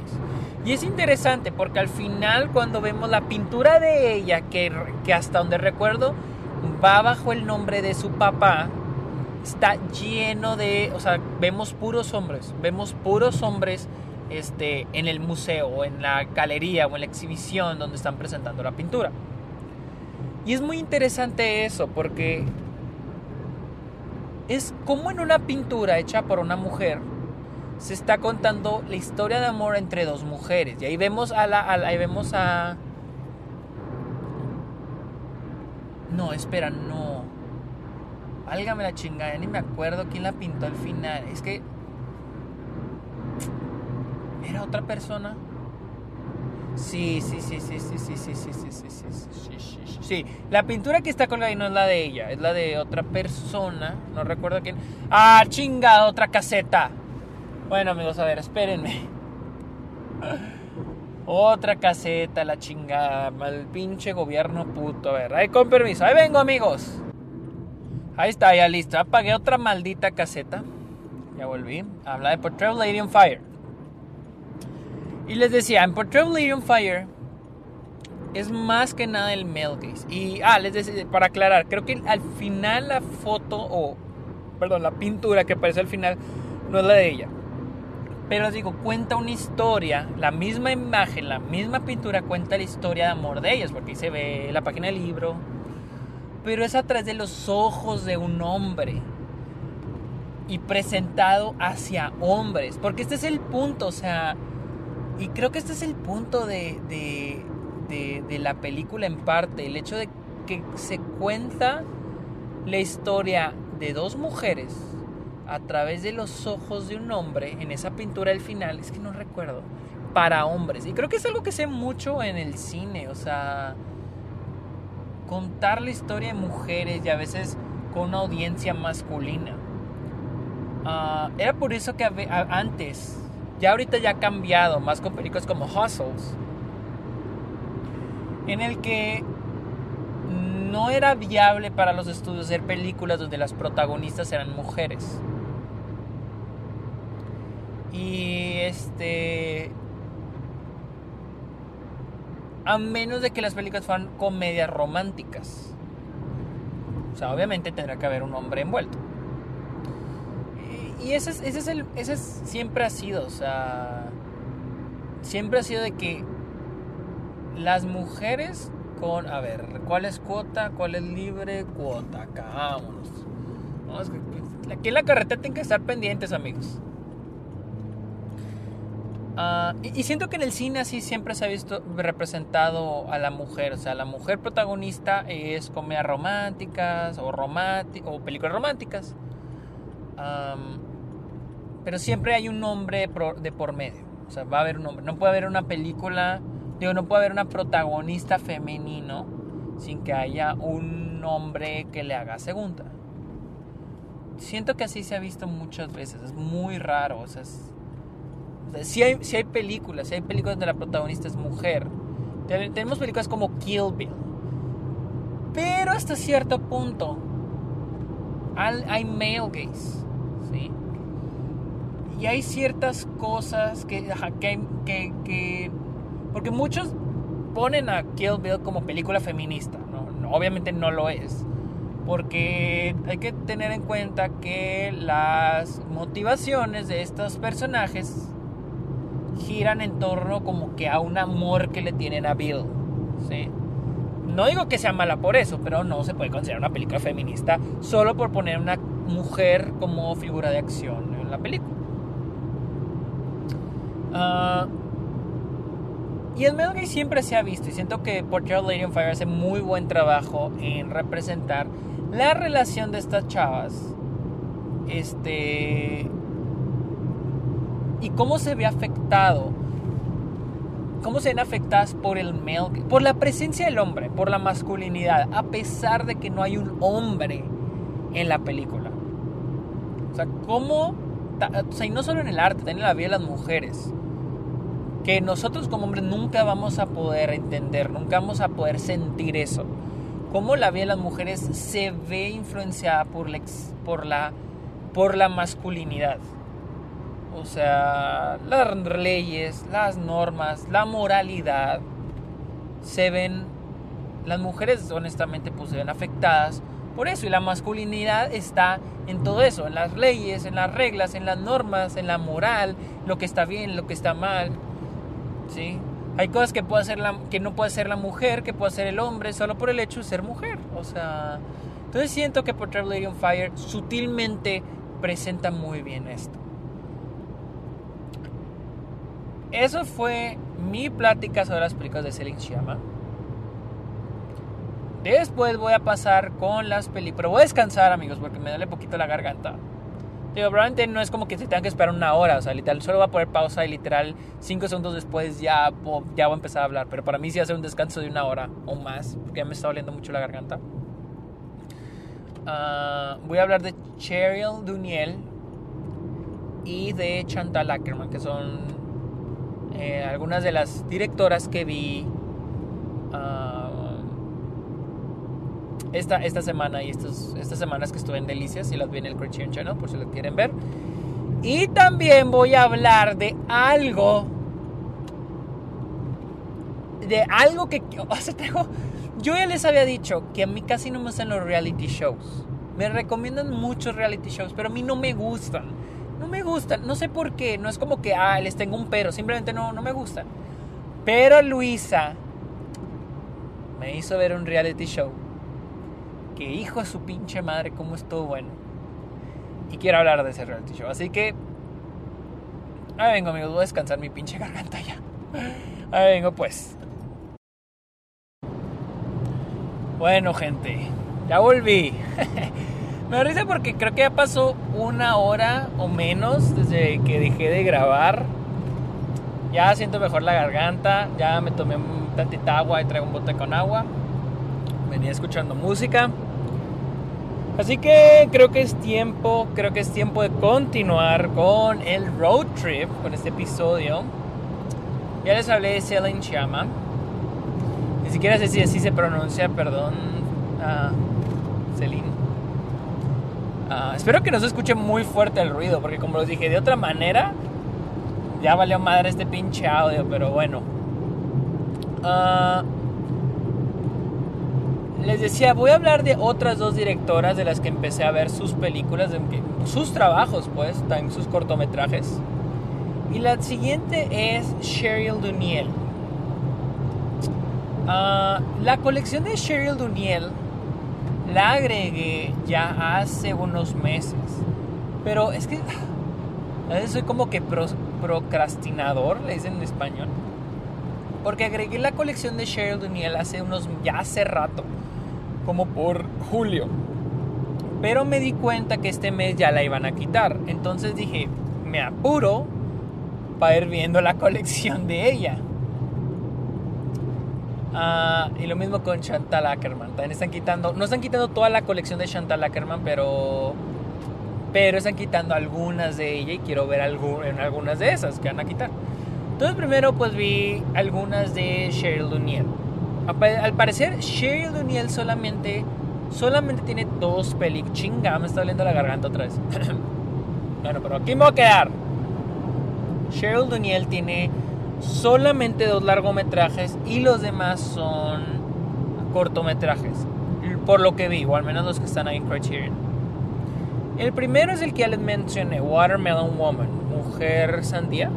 Y es interesante porque al final cuando vemos la pintura de ella, que, que hasta donde recuerdo va bajo el nombre de su papá, está lleno de, o sea, vemos puros hombres, vemos puros hombres este, en el museo o en la galería o en la exhibición donde están presentando la pintura. Y es muy interesante eso porque es como en una pintura hecha por una mujer se está contando la historia de amor entre dos mujeres. Y ahí vemos a la, ahí vemos a No, espera, no. Válgame la chingada, ni me acuerdo quién la pintó al final. Es que. ¿Era otra persona? Sí, sí, sí, sí, sí, sí, sí, sí, sí, sí, sí, sí, sí, sí. La pintura que está colgada ahí no es la de ella, es la de otra persona. No recuerdo quién. ¡Ah, chingada! Otra caseta. Bueno, amigos, a ver, espérenme. Otra caseta, la chingada. Mal pinche gobierno puto. A ver, ahí con permiso. Ahí vengo, amigos. Ahí está, ya listo. Apagué otra maldita caseta. Ya volví. Habla de Portrait Lady on Fire. Y les decía, en Portrait Lady on Fire es más que nada el male gaze. Y, ah, les decía, para aclarar, creo que al final la foto, o, perdón, la pintura que aparece al final, no es la de ella. Pero les digo, cuenta una historia, la misma imagen, la misma pintura cuenta la historia de amor de ellas, porque ahí se ve la página del libro. Pero es a través de los ojos de un hombre y presentado hacia hombres, porque este es el punto, o sea, y creo que este es el punto de, de, de la película en parte, el hecho de que se cuenta la historia de dos mujeres a través de los ojos de un hombre en esa pintura del final, es que no recuerdo, para hombres. Y creo que es algo que sé mucho en el cine, o sea, contar la historia de mujeres y a veces con una audiencia masculina. Uh, era por eso que antes, ya ahorita ya ha cambiado, más con películas como Hustles, en el que no era viable para los estudios hacer películas donde las protagonistas eran mujeres. Y este. A menos de que las películas fueran comedias románticas. O sea, obviamente tendrá que haber un hombre envuelto. Y ese, es, ese, es el, ese siempre ha sido, o sea. Siempre ha sido de que las mujeres con. A ver, ¿cuál es cuota? ¿Cuál es libre? Cuota, acá, vámonos. aquí en la carretera tienen que estar pendientes, amigos. Uh, y, siento que en el cine así siempre se ha visto representado a la mujer. O sea, la mujer protagonista es comedias románticas o, o películas románticas. Um, pero siempre hay un hombre de por medio. O sea, va a haber un hombre. No puede haber una película, digo, no puede haber una protagonista femenino sin que haya un hombre que le haga segunda. Siento que así se ha visto muchas veces. Es muy raro. O sea, es, si hay, si hay películas, si hay películas donde la protagonista es mujer. Tenemos películas como Kill Bill. Pero hasta cierto punto hay male gaze. ¿sí? Y hay ciertas cosas que, que, que, Porque muchos ponen a Kill Bill como película feminista. obviamente no lo es. Porque hay que tener en cuenta que las motivaciones de estos personajes giran en torno como que a un amor que le tienen a Bill. No digo que sea mala por eso, pero no se puede considerar una película feminista solo por poner una mujer como figura de acción en la película. Uh, y el Mel siempre se ha visto y siento que Portrait Lady on Fire hace muy buen trabajo en representar la relación de estas chavas. Este y cómo se ve afectado, cómo se ven afectadas por el male, por la presencia del hombre, por la masculinidad, a pesar de que no hay un hombre en la película. O sea, cómo, o sea, y no solo en el arte, también en la vida de las mujeres, que nosotros como hombres nunca vamos a poder entender, nunca vamos a poder sentir eso. Cómo la vida de las mujeres se ve influenciada por la, por la, por la masculinidad. O sea, las leyes, las normas, la moralidad se ven, las mujeres honestamente pues se ven afectadas por eso y la masculinidad está en todo eso, en las leyes, en las reglas, en las normas, en la moral, lo que está bien, lo que está mal. ¿Sí? Hay cosas que, puede hacer la, que no puede ser la mujer, que puede hacer el hombre, solo por el hecho de ser mujer. O sea, entonces siento que por Lady on Fire sutilmente presenta muy bien esto. Eso fue mi plática sobre las películas de Celine Sciamma. Después voy a pasar con las películas. Pero voy a descansar, amigos, porque me duele poquito la garganta. Digo, probablemente no es como que se tengan que esperar una hora. O sea, literal, solo voy a poner pausa y literal, cinco segundos después ya, ya voy a empezar a hablar. Pero para mí sí hace un descanso de una hora o más, porque ya me está doliendo mucho la garganta. Ah, voy a hablar de Cheryl Duniel y de Chantal Ackerman, que son eh, algunas de las directoras que vi. Uh, esta, esta semana y estos, estas semanas que estuve en Delicias y las vi en el Criterion Channel por si lo quieren ver. Y también voy a hablar de algo. De algo que. O sea, tengo, yo ya les había dicho que a mí casi no me gustan los reality shows. Me recomiendan muchos reality shows, pero a mí no me gustan. No me gustan. No sé por qué. No es como que, ah, les tengo un pero. Simplemente no, no me gustan. Pero Luisa me hizo ver un reality show que hijo de su pinche madre, cómo estuvo bueno. Y quiero hablar de ese reality show. Así que. Ahí vengo, amigos. Voy a descansar mi pinche garganta ya. Ahí vengo, pues. Bueno, gente. Ya volví. [LAUGHS] Me risa porque creo que ya pasó una hora o menos desde que dejé de grabar. Ya siento mejor la garganta. Ya me tomé tantita agua y traigo un bote con agua. Venía escuchando música. Así que creo que es tiempo, creo que es tiempo de continuar con el road trip, con este episodio. Ya les hablé de Celine Chama. Ni siquiera sé si así se pronuncia, perdón, uh, Celine. Ah, espero que no se escuche muy fuerte el ruido, porque como les dije, de otra manera, ya valió madre este pinche audio, pero bueno. Uh, les decía, voy a hablar de otras dos directoras de las que empecé a ver sus películas, sus trabajos, pues, también sus cortometrajes. Y la siguiente es Cheryl Duniel. Ah, la colección de Cheryl Duniel la agregué ya hace unos meses. Pero es que a veces soy como que procrastinador, le dicen en español. Porque agregué la colección de Cheryl Duniel hace unos, ya hace rato como por julio. Pero me di cuenta que este mes ya la iban a quitar. Entonces dije, me apuro para ir viendo la colección de ella. Ah, y lo mismo con Chantal Ackerman. También están quitando, no están quitando toda la colección de Chantal Ackerman, pero pero están quitando algunas de ella y quiero ver algunas de esas que van a quitar. Entonces primero pues vi algunas de Cheryl Duniel. Al parecer, Cheryl Duniel solamente, solamente tiene dos películas. Chinga, me está doliendo la garganta otra vez. [COUGHS] bueno, pero aquí me voy a quedar. Cheryl Duniel tiene solamente dos largometrajes y los demás son cortometrajes. Por lo que vi, o al menos los que están ahí en Criterion. El primero es el que ya les mencioné, Watermelon Woman, Mujer Sandía.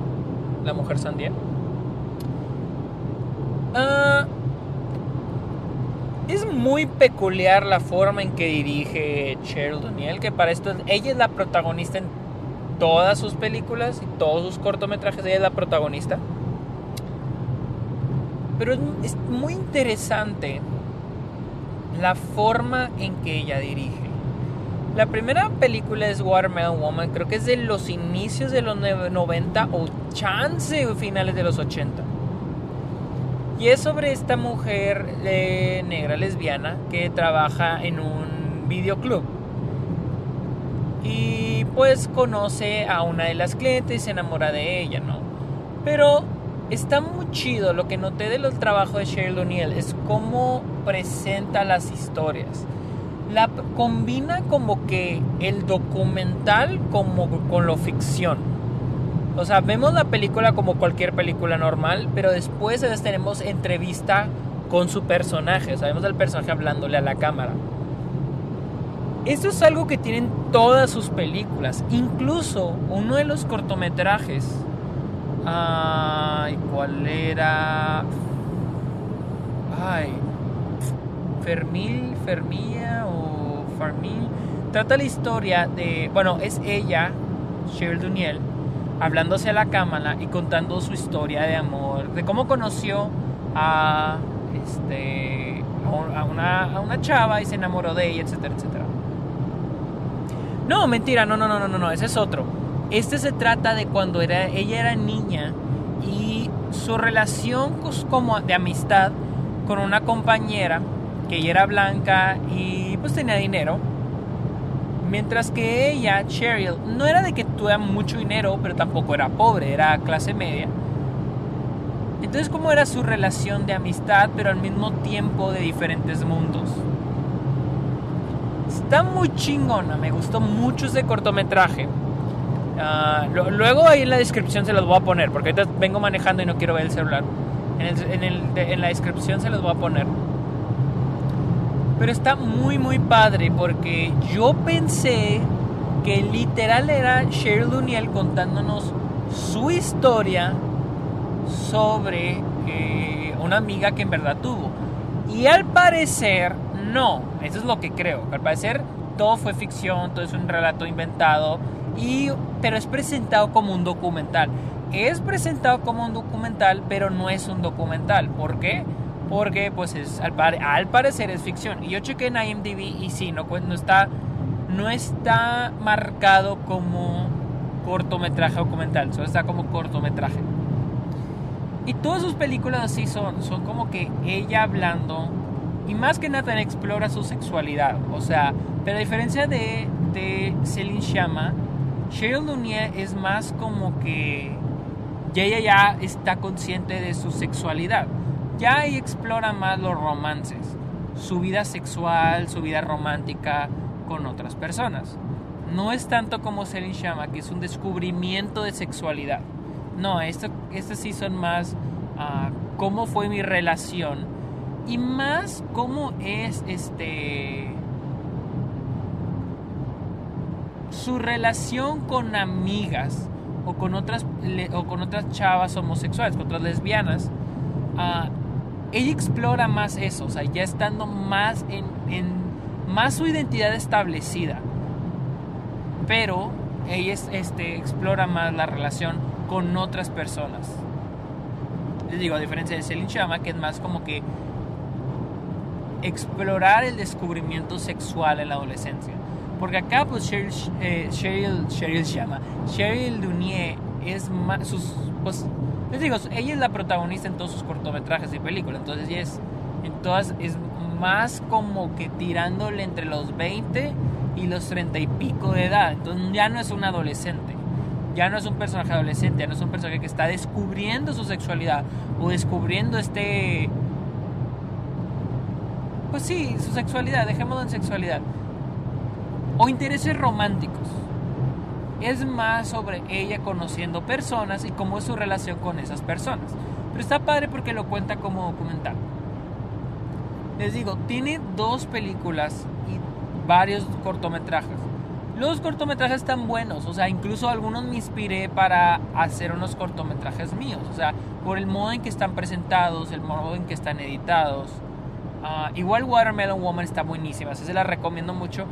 La Mujer Sandía. Ah es muy peculiar la forma en que dirige Cheryl Daniel, que para esto ella es la protagonista en todas sus películas y todos sus cortometrajes, ella es la protagonista. Pero es, muy interesante la forma en que ella dirige. La primera película es Watermelon Woman, creo que es de los inicios de los 90 o chance finales de los 80. Y es sobre esta mujer eh, negra lesbiana que trabaja en un videoclub. Y pues conoce a una de las clientes y se enamora de ella, ¿no? Pero está muy chido lo que noté del trabajo de Cheryl O'Neill es cómo presenta las historias. La combina como que el documental como con lo ficción. O sea, vemos la película como cualquier película normal, pero después tenemos entrevista con su personaje. Sabemos el personaje hablándole a la cámara. Esto es algo que tienen todas sus películas. Incluso uno de los cortometrajes. Ay, ¿cuál era? Ay. Fermil, Fermilla o Farmil. Trata la historia de. Bueno, es ella, Cheryl Duniel hablándose a la cámara y contando su historia de amor, de cómo conoció a este a una, a una chava y se enamoró de ella, etcétera, etcétera. No, mentira, no, no, no, no, no, ese es otro. Este se trata de cuando era, ella era niña y su relación como de amistad con una compañera que ella era blanca y pues tenía dinero. Mientras que ella, Cheryl, no era de que tuviera mucho dinero, pero tampoco era pobre, era clase media. Entonces, ¿cómo era su relación de amistad, pero al mismo tiempo de diferentes mundos? Está muy chingona, me gustó mucho ese cortometraje. Ah, luego ahí en la descripción se los voy a poner, porque ahorita vengo manejando y no quiero ver el celular. En, en la descripción se los voy a poner. Pero está muy, muy padre porque yo pensé que literal era Cheryl O'Neill contándonos su historia sobre eh, una amiga que en verdad tuvo. Y al parecer, no. Eso es lo que creo. Al parecer, todo fue ficción, todo es un relato inventado. Y, pero es presentado como un documental. Es presentado como un documental, pero no es un documental. ¿Por qué? porque pues es, al, al, parecer es ficción. Y yo chequé en IMDb y sí, no, está, no está marcado como cortometraje documental, solo está como cortometraje. Y todas sus películas así son, son como que ella hablando y más que nada explora su sexualidad. O sea, pero a diferencia de, de Celine Chama, Cheryl Lunier es más como que ya ella ya está consciente de su sexualidad ya ahí explora más los romances, su vida sexual, su vida romántica con otras personas. No es tanto como Selin Shama, que es un descubrimiento de sexualidad. No, esto sí son más uh, cómo fue mi relación y más cómo es este su relación con amigas o con otras o con otras chavas homosexuales, con otras lesbianas. Uh, ella explora más eso, o sea, ya estando más en, más su identidad establecida. Pero ella este, explora más la relación con otras personas. Les digo, a diferencia de Celine Chama, que es más como que explorar el descubrimiento sexual en la adolescencia. Porque acá, pues, Cheryl, eh, Cheryl, Cheryl Chama, Cheryl Dunier es más, pues, les digo, ella es la protagonista en todos sus cortometrajes y películas, entonces ella es, en es más como que tirándole entre los 20 y los 30 y pico de edad, entonces ya no es un adolescente, ya no es un personaje adolescente, ya no es un personaje que está descubriendo su sexualidad o descubriendo este... Pues sí, su sexualidad, dejémoslo en sexualidad. O intereses románticos es más sobre ella conociendo personas y cómo es su relación con esas personas. Pero está padre porque lo cuenta como documental. Les digo, tiene dos películas y varios cortometrajes. Los cortometrajes están buenos, o sea, incluso algunos me inspiré para hacer unos cortometrajes míos, o sea, por el modo en que están presentados, el modo en que están editados. Ah, igual Watermelon Woman está buenísima, así se la recomiendo mucho.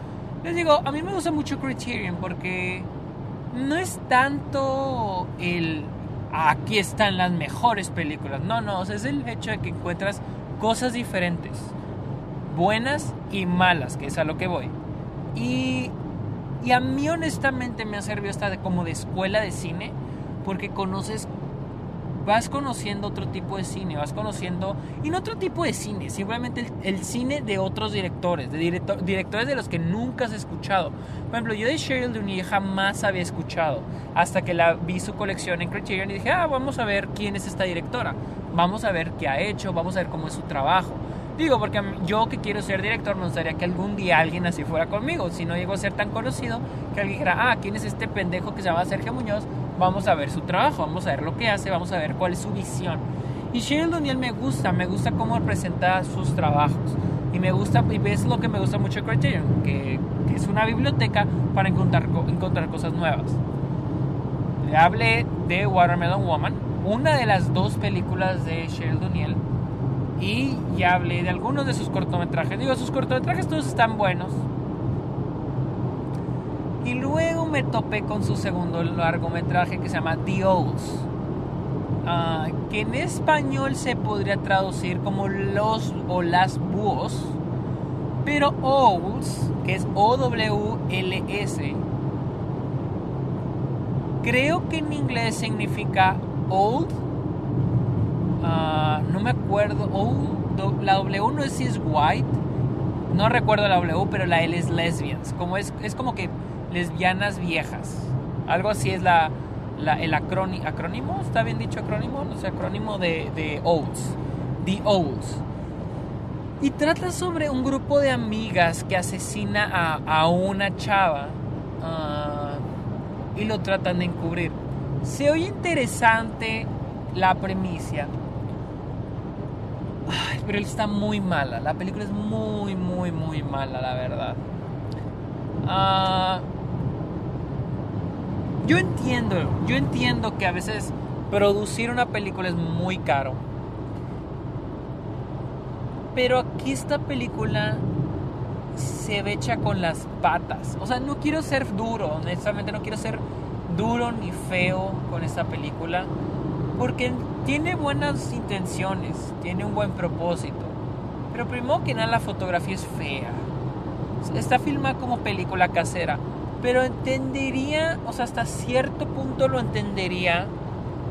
Les digo, a mí me gusta mucho Criterion porque no es tanto el aquí están las mejores películas. No, no, es el hecho de que encuentras cosas diferentes, buenas y malas, que es a lo que voy. Y, y a mí honestamente me ha servido hasta de, como de escuela de cine, porque conoces vas conociendo otro tipo de cine, vas conociendo, y no otro tipo de cine, simplemente el, cine de otros directores, de directores de los que nunca has escuchado. Por ejemplo, yo de Cheryl Dunye jamás había escuchado, hasta que la vi su colección en Criterion y dije, ah, vamos a ver quién es esta directora, vamos a ver qué ha hecho, vamos a ver cómo es su trabajo. Digo, porque yo que quiero ser director, me gustaría que algún día alguien así fuera conmigo. Si no llego a ser tan conocido, que alguien dijera, ah, ¿quién es este pendejo que se llama Sergio Muñoz? Vamos a ver su trabajo, vamos a ver lo que hace, vamos a ver cuál es su visión. Y Cheryl O'Neill me gusta, me gusta cómo presenta sus trabajos. Y me gusta, y ves lo que me gusta mucho de Criterion, que, es una biblioteca para encontrar, encontrar cosas nuevas. Le hablé de Watermelon Woman, una de las dos películas de Cheryl O'Neill. Y ya hablé de algunos de sus cortometrajes. Digo, sus cortometrajes todos están buenos. Y luego me topé con su segundo largometraje que se llama The Owls. ah, que en español se podría traducir como los o las búhos, pero owls, que es O-W-L-S, creo que en inglés significa old. Ah, no me acuerdo. la W no es si white. No recuerdo la W, pero la L es lesbians. Como es, es como que lesbianas viejas. Algo así es la, el acrónimo. ¿Está bien dicho acrónimo? No sé, acrónimo de, de Olds. The Olds. Y trata sobre un grupo de amigas que asesina a, a una chava. Ah, y lo tratan de encubrir. Se oye interesante la premisa. pero él está muy mala. La película es muy, muy, muy mala, la verdad. Ah, yo entiendo, yo entiendo que a veces producir una película es muy caro. Pero aquí esta película se ve hecha con las patas. O sea, no quiero ser duro, honestamente no quiero ser duro ni feo con esta película. Porque tiene buenas intenciones, tiene un buen propósito. Pero primero que nada la fotografía es fea. Está filmada como película casera. Pero entendería, o sea, hasta cierto punto lo entendería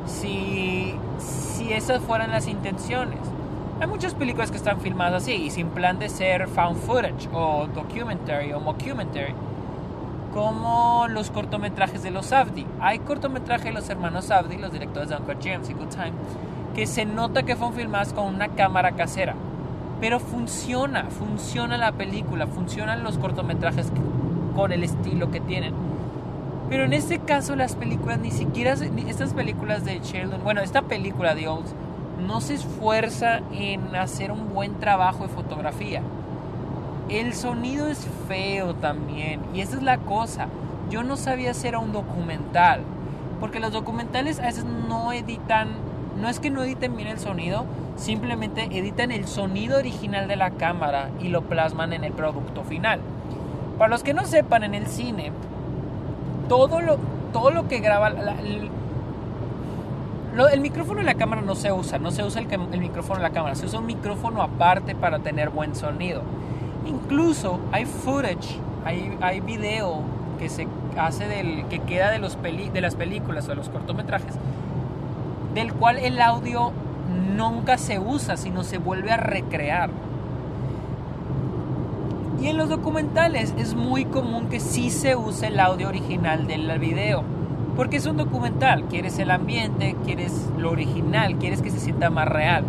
si, si esas fueran las intenciones. Hay muchas películas que están filmadas así y sin plan de ser found footage o documentary o mockumentary, como los cortometrajes de los Safdie. Hay cortometrajes de los hermanos Safdie, los directores de Uncle James y Good Time, que se nota que fueron filmadas con una cámara casera. Pero funciona, funciona la película, funcionan los cortometrajes con el estilo que tienen. Pero en este caso las películas, ni siquiera, estas películas de Sheldon, bueno, esta película de Olds, no se esfuerza en hacer un buen trabajo de fotografía. El sonido es feo también. Y esa es la cosa. Yo no sabía hacer un documental. Porque los documentales a veces no editan, no es que no editen bien el sonido, simplemente editan el sonido original de la cámara y lo plasman en el producto final. Para los que no sepan, en el cine, todo lo, todo lo que graba, el micrófono de la cámara no se usa, no se usa el, micrófono de la cámara, se usa un micrófono aparte para tener buen sonido. Incluso hay footage, hay, video que se hace del que queda de, los de las películas o de los cortometrajes, del cual el audio nunca se usa, sino se vuelve a recrear. Y en los documentales es muy común que sí se use el audio original del video porque es un documental, quieres el ambiente, quieres lo original, quieres que se sienta más real.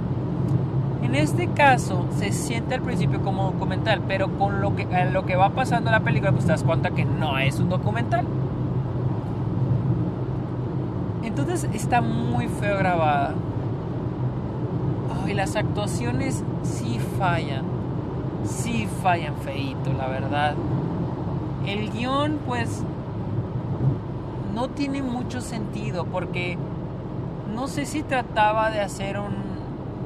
En este caso se siente al principio como documental, pero con lo que, lo que va pasando en la película pues te das cuenta que no es un documental. Entonces está muy feo grabada. Y las actuaciones sí fallan. Sí fallan feito, la verdad. El guion pues no tiene mucho sentido porque no sé si trataba de hacer un...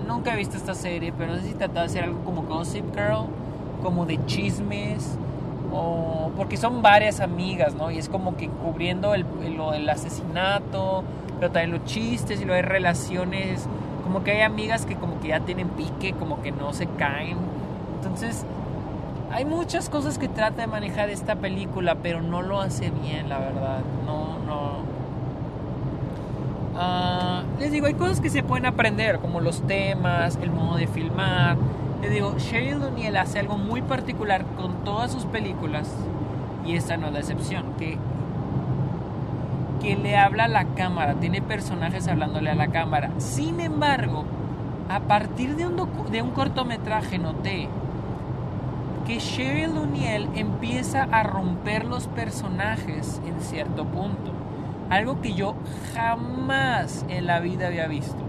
Nunca he visto esta serie, pero no sé si trataba de hacer algo como Gossip Girl, como de chismes, o porque son varias amigas, ¿no? Y es como que cubriendo el, asesinato, pero también los chistes y lo de relaciones, como que hay amigas que como que ya tienen pique, como que no se caen. Entonces, hay muchas cosas que trata de manejar esta película, pero no lo hace bien, la verdad. No, no. Ah, les digo, hay cosas que se pueden aprender, como los temas, el modo de filmar. Les digo, Sheryl O'Neill hace algo muy particular con todas sus películas, y esta no es la excepción, que, que le habla a la cámara, tiene personajes hablándole a la cámara. Sin embargo, a partir de un, de un cortometraje noté que Cheryl O'Neill empieza a romper los personajes en cierto punto. Algo que yo jamás en la vida había visto.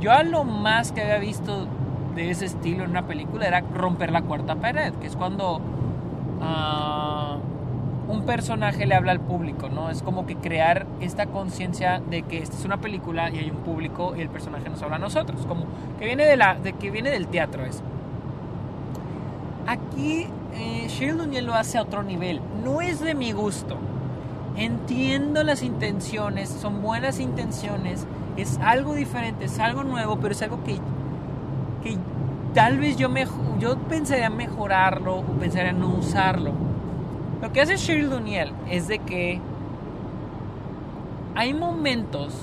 Yo a lo más que había visto de ese estilo en una película era romper la cuarta pared, que es cuando ah, un personaje le habla al público, ¿no? Es como que crear esta conciencia de que esta es una película y hay un público y el personaje nos habla a nosotros, como que viene de la de que viene del teatro eso. Aquí eh, O'Neill lo hace a otro nivel. No es de mi gusto. Entiendo las intenciones, son buenas intenciones, es algo diferente, es algo nuevo, pero es algo que, que tal vez yo, yo pensaría mejorarlo o pensaría no usarlo. Lo que hace Cheryl Duniel es de que hay momentos,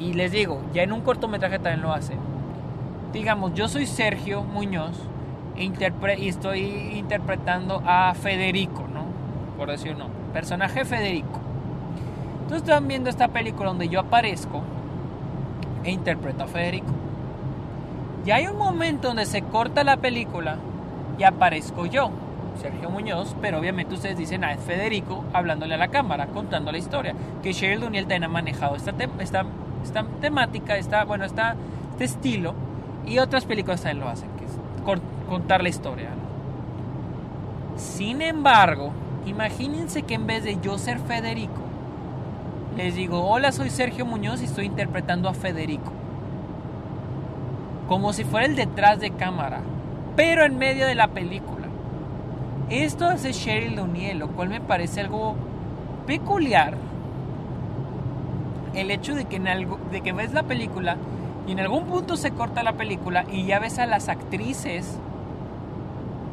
y les digo, ya en un cortometraje también lo hace. Digamos, yo soy Sergio Muñoz e y estoy interpretando a Federico, ¿no? Por decir no, personaje Federico. Entonces están viendo esta película donde yo aparezco e interpreto a Federico. Y hay un momento donde se corta la película y aparezco yo, Sergio Muñoz, pero obviamente ustedes dicen, ah, es Federico hablándole a la cámara, contando la historia, que Cheryl Duniel también ha manejado esta, esta, esta temática, esta, bueno, esta, este estilo, y otras películas también lo hacen, que es contar la historia. Sin embargo, imagínense que en vez de yo ser Federico, les digo, hola, soy Sergio Muñoz y estoy interpretando a Federico como si fuera el detrás de cámara, pero en medio de la película. Esto hace Cheryl O'Neill, lo cual me parece algo peculiar. El hecho de que, en algo, de que ves la película y en algún punto se corta la película y ya ves a las actrices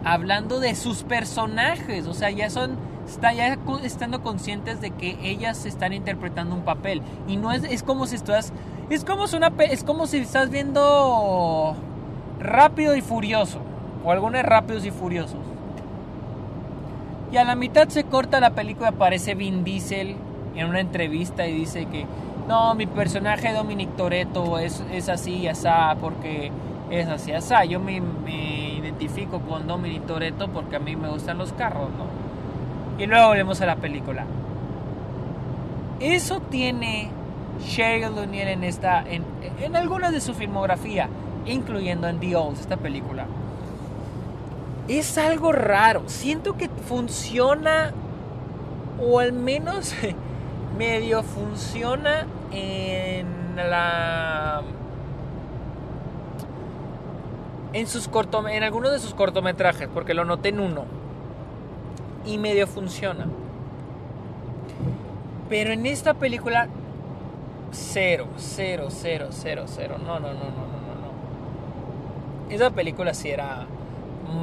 hablando de sus personajes, o sea, ya son está ya estando conscientes de que ellas están interpretando un papel y no es, es como si estás es como si una es como si estás viendo Rápido y Furioso o algunos Rápidos y Furiosos. Y a la mitad se corta la película, aparece Vin Diesel en una entrevista y dice que no, mi personaje Dominic Toretto es, es así y así porque es así así. Yo me identifico con Dominic Toretto porque a mí me gustan los carros, ¿no? Y luego volvemos a la película. Eso tiene Cheryl O'Neill en esta, en, en algunas de su filmografía, incluyendo en The Old, esta película. Es algo raro. Siento que funciona, o al menos [LAUGHS] medio funciona en la en sus en algunos de sus cortometrajes, porque lo noté en uno y medio funciona. Pero en esta película, cero, cero, cero, cero, cero. No, no, no, no, no, no. Esa película sí era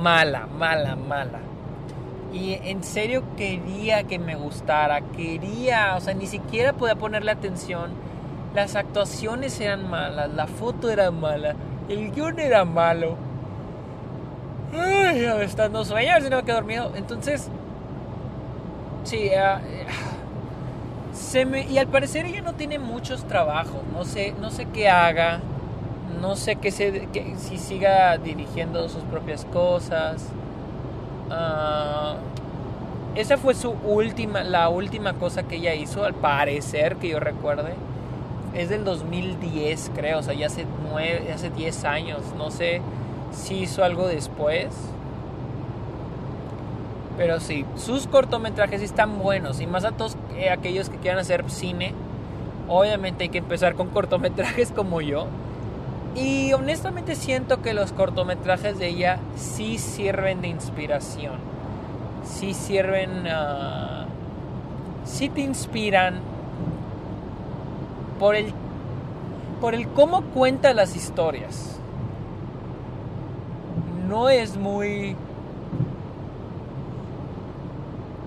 mala, mala, mala. Y en serio quería que me gustara, quería, o sea, ni siquiera podía ponerle atención. Las actuaciones eran malas, la foto era mala, el guion era malo. Ay, está dando sueño, si no me quedo dormido. Entonces, Sí, eh, se me, y al parecer ella no tiene muchos trabajos, no sé, no sé qué haga, no sé qué se, si siga dirigiendo sus propias cosas. Ah, esa fue su última, la última cosa que ella hizo, al parecer que yo recuerde. Es del 2010, creo, o sea, ya hace, nueve, hace 10 años, no sé si hizo algo después. Pero sí, sus cortometrajes están buenos. Y más a todos eh, aquellos que quieran hacer cine, obviamente hay que empezar con cortometrajes como yo. Y honestamente siento que los cortometrajes de ella sí sirven de inspiración. Sí sirven... Uh, sí te inspiran por el, por el cómo cuenta las historias. No es muy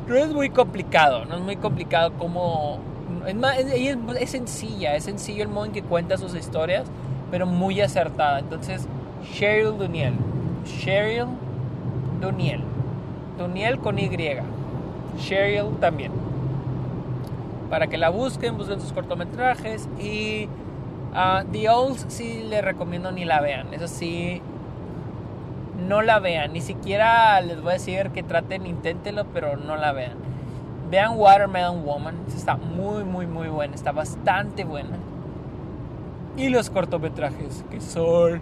no es muy complicado, no es muy complicado como... Es, más, es, sencilla, es sencillo el modo en que cuenta sus historias, pero muy acertada. Entonces, Cheryl Duniel. Cheryl Duniel. Duniel con Y. Cheryl también. Para que la busquen, busquen sus cortometrajes. Y uh, The Old sí les recomiendo ni la vean. Eso sí, no la vean. Ni siquiera les voy a decir que traten, inténtenlo, pero no la vean. Vean Watermelon Woman. Está muy, muy, muy buena. Está bastante buena. Y los cortometrajes, que son...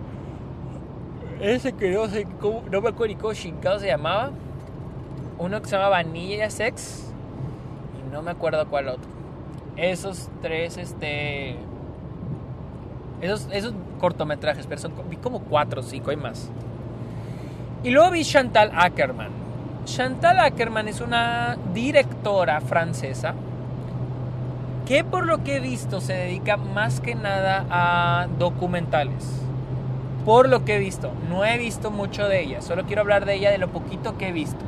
Ese que no me acuerdo ni cómo chingado se llamaba. Uno que se llama Vanilla Sex. Y no me acuerdo cuál otro. Esos tres, este... Esos, esos cortometrajes, pero son vi como cuatro o cinco, hay más. Y luego vi Chantal Ackerman. Chantal Ackerman es una directora francesa que por lo que he visto se dedica más que nada a documentales. Por lo que he visto, no he visto mucho de ella, solo quiero hablar de ella de lo poquito que he visto.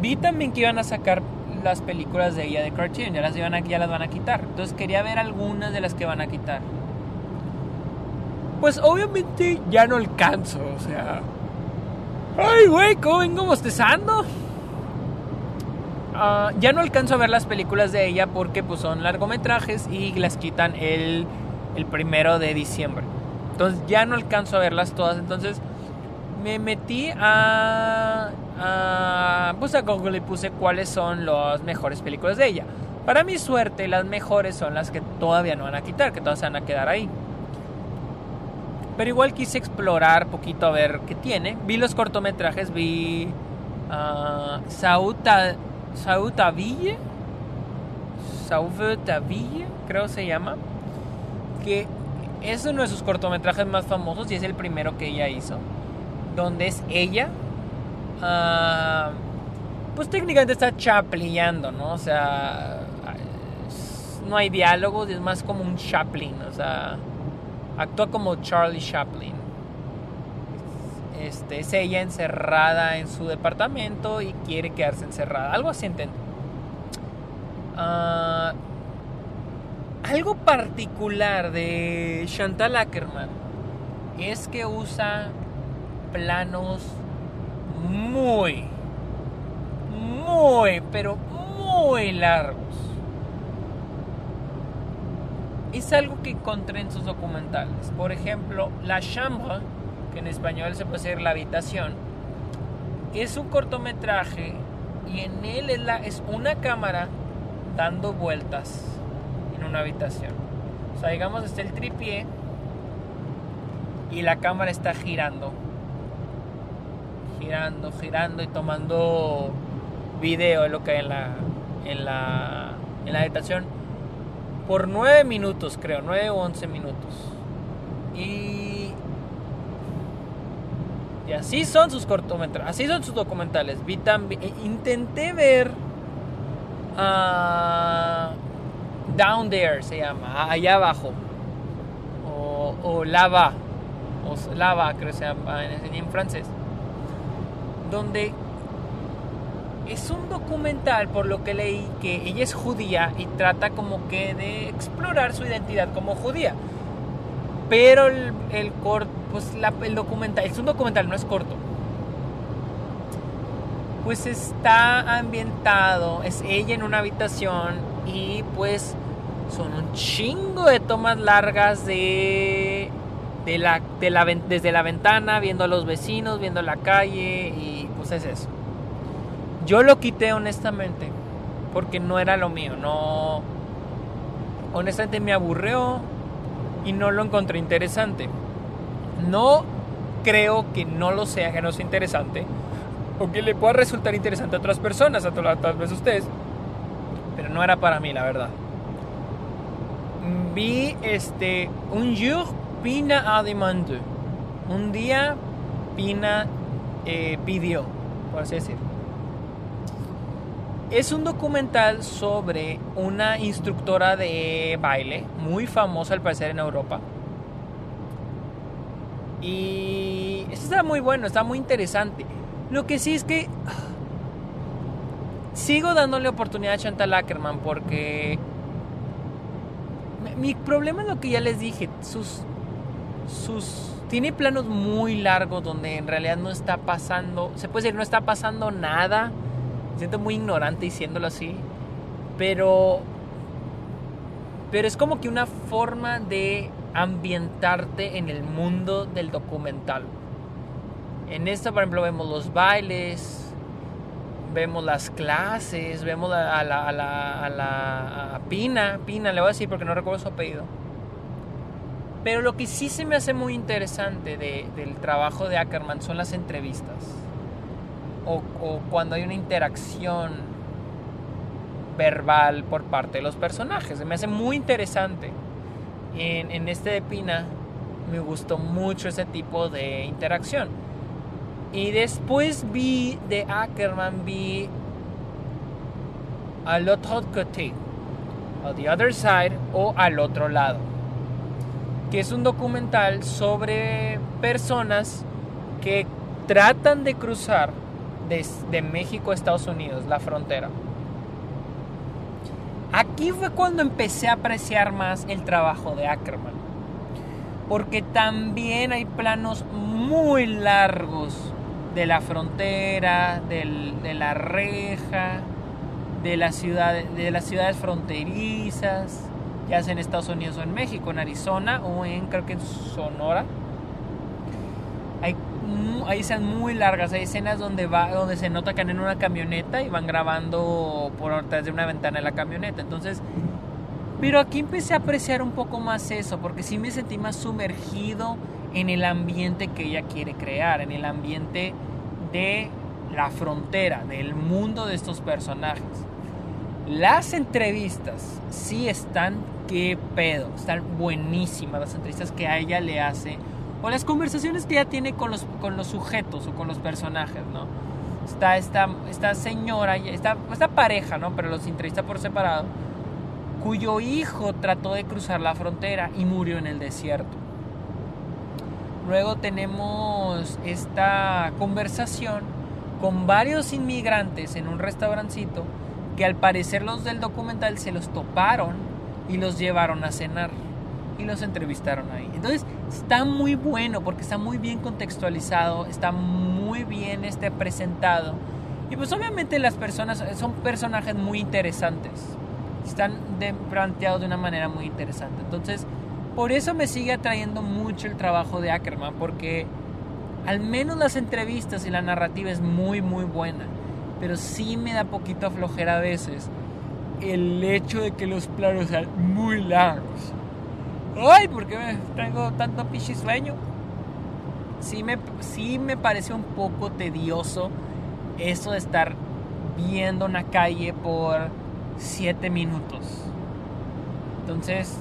Vi también que iban a sacar las películas de ella de Cartoon, ya las, iban a, ya las van a quitar. Entonces quería ver algunas de las que van a quitar. Pues obviamente ya no alcanzo, o sea... Ay, güey, ¿cómo vengo bostezando? Ah, ya no alcanzo a ver las películas de ella porque pues son largometrajes y las quitan el, el primero de diciembre. Entonces ya no alcanzo a verlas todas. Entonces me metí a, pues a Google y puse cuáles son las mejores películas de ella. Para mi suerte, las mejores son las que todavía no van a quitar, que todas se van a quedar ahí. Pero igual quise explorar poquito a ver qué tiene. Vi los cortometrajes, vi uh, Sauta, Sautaville, Sautaville, creo se llama, que es uno de sus cortometrajes más famosos y es el primero que ella hizo, donde es ella, uh, pues técnicamente está chaplillando, ¿no? O sea, no hay diálogos, es más como un Chaplin, o sea Actúa como Charlie Chaplin. Este, es ella encerrada en su departamento y quiere quedarse encerrada. Algo así entiendo. Ah, algo particular de Chantal Ackerman es que usa planos muy, muy, pero muy largos es algo que encontré en sus documentales. Por ejemplo, La Chambre, que en español se puede decir La Habitación, es un cortometraje y en él es, una cámara dando vueltas en una habitación. O sea, digamos, está el tripié y la cámara está girando. Girando, girando y tomando video de lo que hay en la, en la, en la habitación por 9 minutos, creo, 9 o 11 minutos. Y, y así son sus cortometrajes, así son sus documentales. Vi también, e intenté ver uh, Down There, se llama, allá abajo, o, Lava, Lava, creo que se llama en francés, donde es un documental, por lo que leí, que ella es judía y trata como que de explorar su identidad como judía. Pero el, el pues el documental, es un documental, no es corto. Pues está ambientado, es ella en una habitación y pues son un chingo de tomas largas de, de la, de la, desde la ventana, viendo a los vecinos, viendo la calle y pues es eso. Yo lo quité honestamente porque no era lo mío, no honestamente me aburrió y no lo encontré interesante. No creo que no lo sea, que no sea interesante, o que le pueda resultar interesante a otras personas, a tal vez a ustedes, pero no era para mí, la verdad. Vi este un jour Pina a demande. Un día Pina eh, pidió, por así decirlo es un documental sobre una instructora de baile muy famosa al parecer en Europa. Y está muy bueno, está muy interesante. Lo que sí es que [SIGHS] sigo dándole oportunidad a Chantal Ackerman porque mi problema es lo que ya les dije, sus sus tiene planos muy largos donde en realidad no está pasando, se puede decir no está pasando nada siento muy ignorante diciéndolo así, pero pero es como que una forma de ambientarte en el mundo del documental. En esta, por ejemplo, vemos los bailes, vemos las clases, vemos a la, a la, a la Pina, Pina le voy a decir porque no recuerdo su apellido. Pero lo que sí se me hace muy interesante del trabajo de Ackerman son las entrevistas o, cuando hay una interacción verbal por parte de los personajes. Se me hace muy interesante. En, en este de Pina me gustó mucho ese tipo de interacción. Y después vi de Ackerman, vi al otro côté, a the other side o al otro lado, que es un documental sobre personas que tratan de cruzar de, México a Estados Unidos, la frontera. Aquí fue cuando empecé a apreciar más el trabajo de Ackerman. Porque también hay planos muy largos de la frontera, de la reja, de, de las ciudades fronterizas, ya sea en Estados Unidos o en México, en Arizona o en creo que en Sonora. Hay, hay escenas muy largas, hay escenas donde, va, donde se nota que andan en una camioneta y van grabando por detrás de una ventana de la camioneta. Entonces, pero aquí empecé a apreciar un poco más eso, porque sí me sentí más sumergido en el ambiente que ella quiere crear, en el ambiente de la frontera, del mundo de estos personajes. Las entrevistas sí están qué pedo, están buenísimas las entrevistas que a ella le hace o las conversaciones que ella tiene con los, con los sujetos o con los personajes, ¿no? Está esta, esta señora, esta, esta pareja, ¿no? Pero los entrevista por separado, cuyo hijo trató de cruzar la frontera y murió en el desierto. Luego tenemos esta conversación con varios inmigrantes en un restaurancito que al parecer los del documental se los toparon y los llevaron a cenar y los entrevistaron ahí. Entonces está muy bueno porque está muy bien contextualizado, está muy bien este, presentado. Y pues obviamente las personas son personajes muy interesantes. Están planteados de una manera muy interesante. Entonces por eso me sigue atrayendo mucho el trabajo de Ackerman, porque al menos las entrevistas y la narrativa es muy, muy buena. Pero sí me da poquito flojera a veces el hecho de que los planos sean muy largos. Ay, ¿por qué me traigo tanto pichi sueño? Sí me, sí me parece un poco tedioso eso de estar viendo una calle por 7 minutos. Entonces,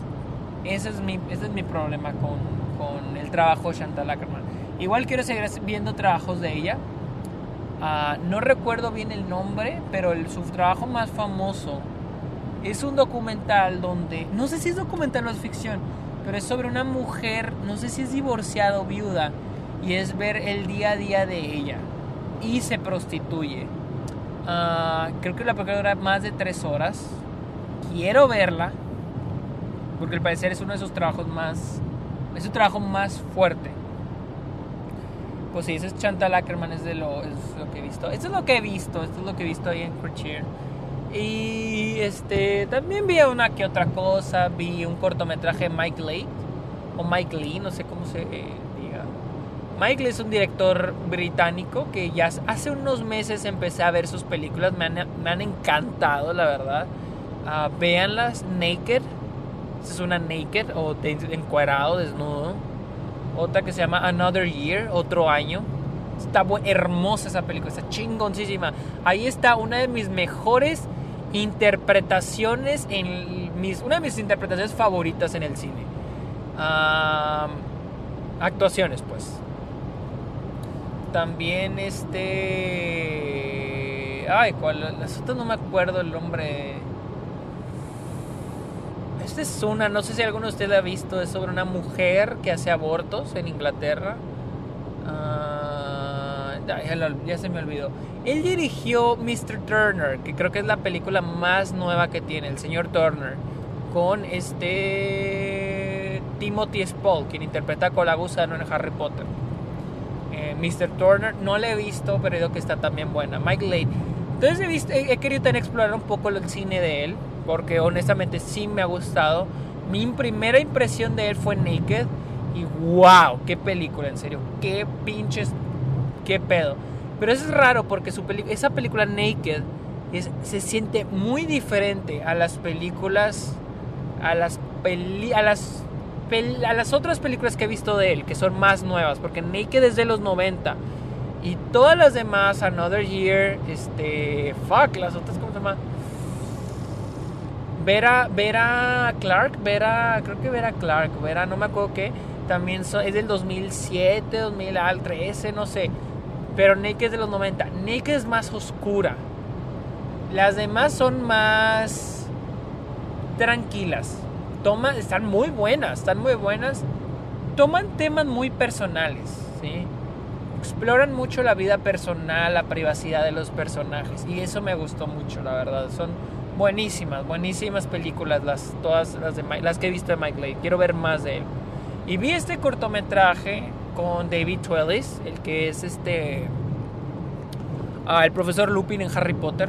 ese es mi, ese es mi problema con, con el trabajo de Chantal Ackerman. Igual quiero seguir viendo trabajos de ella. Ah, no recuerdo bien el nombre, pero el, su trabajo más famoso es un documental donde, no sé si es documental o es ficción, pero es sobre una mujer, no sé si es divorciada o viuda, y es ver el día a día de ella. Y se prostituye. Ah, creo que la película dura más de tres horas. Quiero verla porque al parecer es uno de sus trabajos más, es su trabajo más fuerte. Pues sí, ese es Chantal Ackerman, es, de lo, es lo que he visto. Esto es lo que he visto, esto es lo que he visto ahí en Crutchier. Y este, también vi una que otra cosa, vi un cortometraje de Mike Lee, o Mike Lee, no sé cómo se diga. Mike Lee es un director británico que ya hace unos meses empecé a ver sus películas, me han, me han encantado, la verdad. Uh, véanlas, Naked, es una naked o encuadrado, desnudo. Otra que se llama Another Year, otro año. Está hermosa esa película, está chingoncísima. Ahí está una de mis mejores interpretaciones en mis, una de mis interpretaciones favoritas en el cine. actuaciones, pues. También este. Ay, ¿cuál? Las otras no me acuerdo el nombre. Esta es una, no sé si alguno de ustedes ha visto, es sobre una mujer que hace abortos en Inglaterra. Ya, se me olvidó. Él dirigió Mr. Turner, que creo que es la película más nueva que tiene, el señor Turner, con este Timothy Spall, quien interpreta a Colagusano en Harry Potter. Eh, Mr. Turner no la he visto, pero que está también buena. Mike Lade. Entonces he, querido también explorar un poco el cine de él porque honestamente sí me ha gustado. Mi primera impresión de él fue Naked y wow, qué película, en serio, qué pinches, qué pedo. Pero eso es raro porque su esa película Naked se siente muy diferente a las películas, a las, a las a las otras películas que he visto de él, que son más nuevas, porque Naked es de los 90 y todas las demás, Another Year, este, fuck, las otras, ¿cómo se llama? Vera, Vera Clark, Vera, creo que Vera Clark, Vera, no me acuerdo qué, también es del 2007, 2013, no sé, pero Naked es de los 90. Naked es más oscura. Las demás son más tranquilas. Toma, están muy buenas, están muy buenas. Toman temas muy personales, ¿sí? Exploran mucho la vida personal, la privacidad de los personajes. Y eso me gustó mucho, la verdad. Son buenísimas, buenísimas películas, las, todas las, de, las que he visto de Mike Leigh. Quiero ver más de él. Y vi este cortometraje con David Twellis, el que es este. Ah, el profesor Lupin en Harry Potter.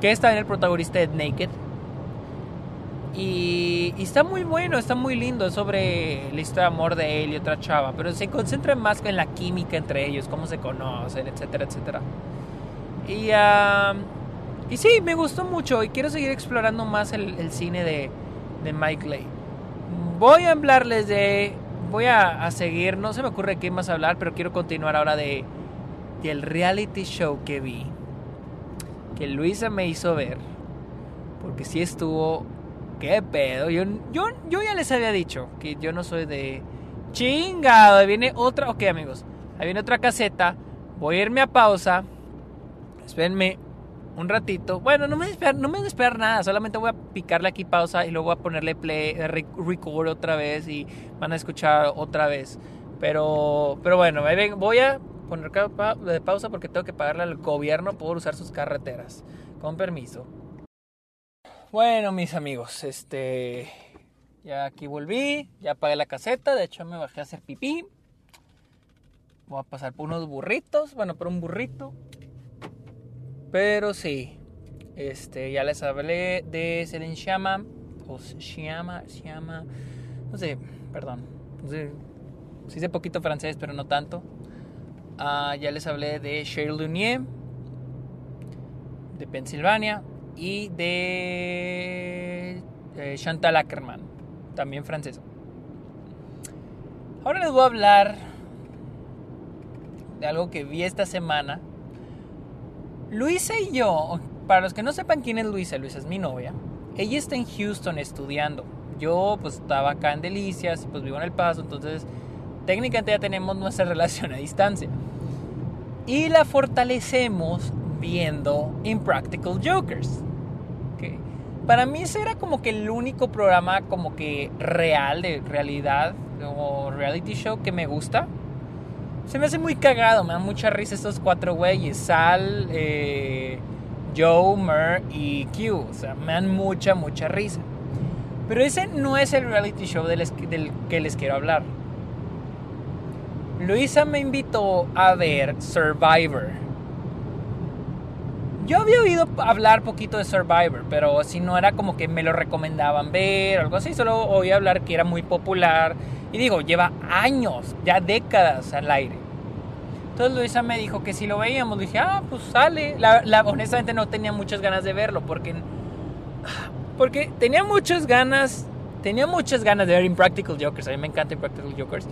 Que está en el protagonista de Naked. Y, y, está muy bueno, está muy lindo. Es sobre la historia de amor de él y otra chava. Pero se concentra más en la química entre ellos, cómo se conocen, etcétera, etcétera. Y, uh, y sí, me gustó mucho. Y quiero seguir explorando más el, cine de, de Mike Leigh. Voy a hablarles de. Voy a, seguir. No se me ocurre qué más hablar, pero quiero continuar ahora de. del reality show que vi. Que Luisa me hizo ver. Porque sí estuvo ¿Qué pedo? Yo, yo, yo ya les había dicho que yo no soy de... Chingado, ahí viene otra... Ok amigos, ahí viene otra caseta. Voy a irme a pausa. Espérenme un ratito. Bueno, no me, esperar, no me a nada. Solamente voy a picarle aquí pausa y luego voy a ponerle play, record otra vez y van a escuchar otra vez. Pero, pero bueno, voy a poner de pausa porque tengo que pagarle al gobierno por usar sus carreteras. Con permiso. Bueno, mis amigos, este. Ya aquí volví, ya apagué la caseta, de hecho me bajé a hacer pipí. Voy a pasar por unos burritos, bueno, por un burrito. Pero sí, este, ya les hablé de Celine Shama, o Shiama, Shiama, no sé, perdón, no sé, sí sé poquito francés, pero no tanto. Uh, ya les hablé de Cheryl Lunier, de Pensilvania, y de eh, Chantal Ackerman, también francesa. Ahora les voy a hablar de algo que vi esta semana. Luisa y yo, para los que no sepan quién es Luisa, Luisa es mi novia. Ella está en Houston estudiando. Yo pues estaba acá en Delicias, pues vivo en El Paso, entonces técnicamente ya tenemos nuestra [LAUGHS] relación a distancia. Y la fortalecemos viendo Impractical Jokers. Para mí ese era como que el único programa como que real, de realidad, o reality show que me gusta. Se me hace muy cagado, me dan mucha risa estos cuatro güeyes. Sal, eh, Joe, Mer y Q. O sea, me dan mucha, mucha risa. Pero ese no es el reality show del que les quiero hablar. Luisa me invitó a ver Survivor. Yo había oído hablar poquito de Survivor, pero si no era como que me lo recomendaban ver, algo así, solo oí hablar que era muy popular. Y digo, lleva años, ya décadas al aire. Entonces Luisa me dijo que si lo veíamos, dije, ah, pues sale. La, honestamente no tenía muchas ganas de verlo, porque, porque tenía muchas ganas, tenía muchas ganas de ver Impractical Jokers. A mí me encanta Impractical Jokers.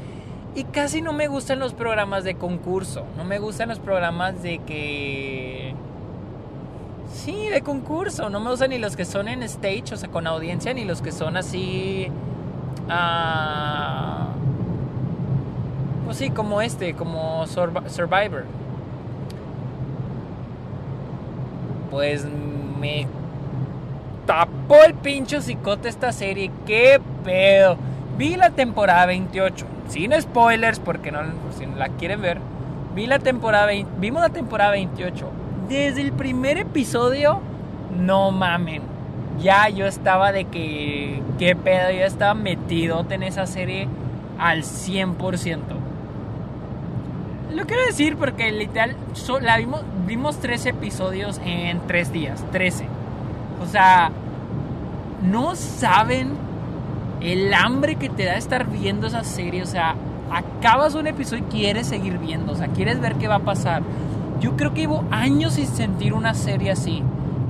Y casi no me gustan los programas de concurso. No me gustan los programas de que Sí, de concurso. No me gustan ni los que son en stage, o sea, con audiencia, ni los que son así. Uh, pues sí, como este, como Survivor. Pues me tapó el pincho cicote esta serie. ¡Qué pedo! Vi la temporada 28. Sin spoilers, porque no, si la quieren ver. Vi la temporada vimos la temporada 28 desde el primer episodio, no mamen. Ya yo estaba de que, qué pedo, yo estaba metido en esa serie al 100%. Lo quiero decir porque literal la vimos, vimos 13 episodios en 3 días, 13. O sea, no saben el hambre que te da estar viendo esa serie. O sea, acabas un episodio y quieres seguir viendo. O sea, quieres ver qué va a pasar. Yo creo que llevo años sin sentir una serie así.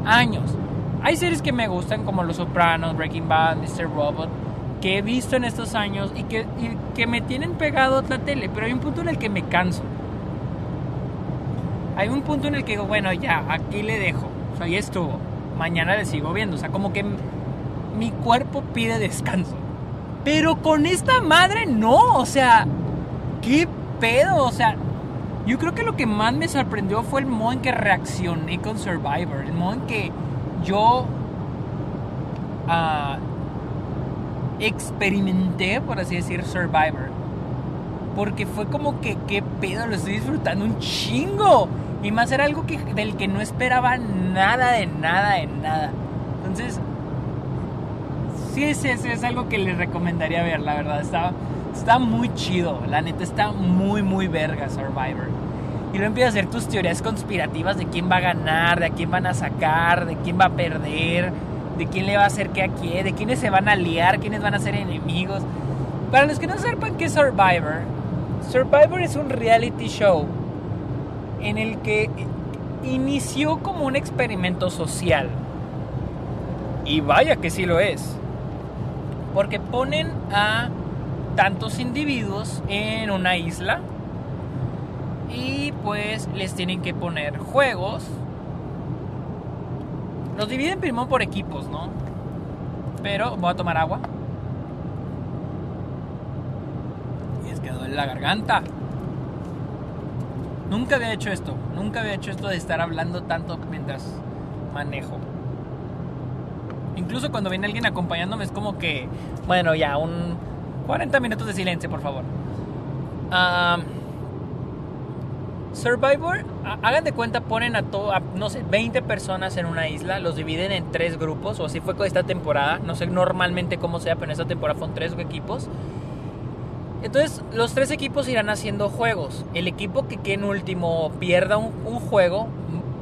Años. Hay series que me gustan como Los Sopranos, Breaking Bad, Mr. Robot, que he visto en estos años y que, que me tienen pegado a la tele, pero hay un punto en el que me canso. Hay un punto en el que digo, bueno, ya, aquí le dejo. O sea, ya estuvo. Mañana le sigo viendo. O sea, como que mi cuerpo pide descanso. Pero con esta madre no. O sea, ¿qué pedo? O sea, Yo creo que lo que más me sorprendió fue el modo en que reaccioné con Survivor. El modo en que yo ah, experimenté, por así decir, Survivor. Porque fue como que, qué pedo, lo estoy disfrutando un chingo. Y más era algo que, del que no esperaba nada, de nada, de nada. Entonces, sí, es, es, algo que les recomendaría ver, la verdad. Está, está muy chido, la neta está muy, muy verga Survivor. Y luego empiezas a hacer tus teorías conspirativas de quién va a ganar, de quién van a sacar, de quién va a perder, de quién le va a hacer qué a quién, de quiénes se van a liar, quiénes van a ser enemigos. Para los que no sepan qué es Survivor, Survivor es un reality show en el que inició como un experimento social. Y vaya que sí lo es. Porque ponen a tantos individuos en una isla y pues les tienen que poner juegos. Los dividen primero por equipos, ¿no? Pero voy a tomar agua. Y es que duele la garganta. Nunca había hecho esto. Nunca había hecho esto de estar hablando tanto mientras manejo. Incluso cuando viene alguien acompañándome es como que, bueno, ya, un 40 minutos de silencio, por favor. Survivor, hagan de cuenta, ponen a, todo, no sé, 20 personas en una isla, los dividen en tres grupos, o así fue con esta temporada, no sé normalmente cómo sea, pero en esta temporada fueron tres equipos. Entonces, los tres equipos irán haciendo juegos. El equipo que quede en último pierda un, juego,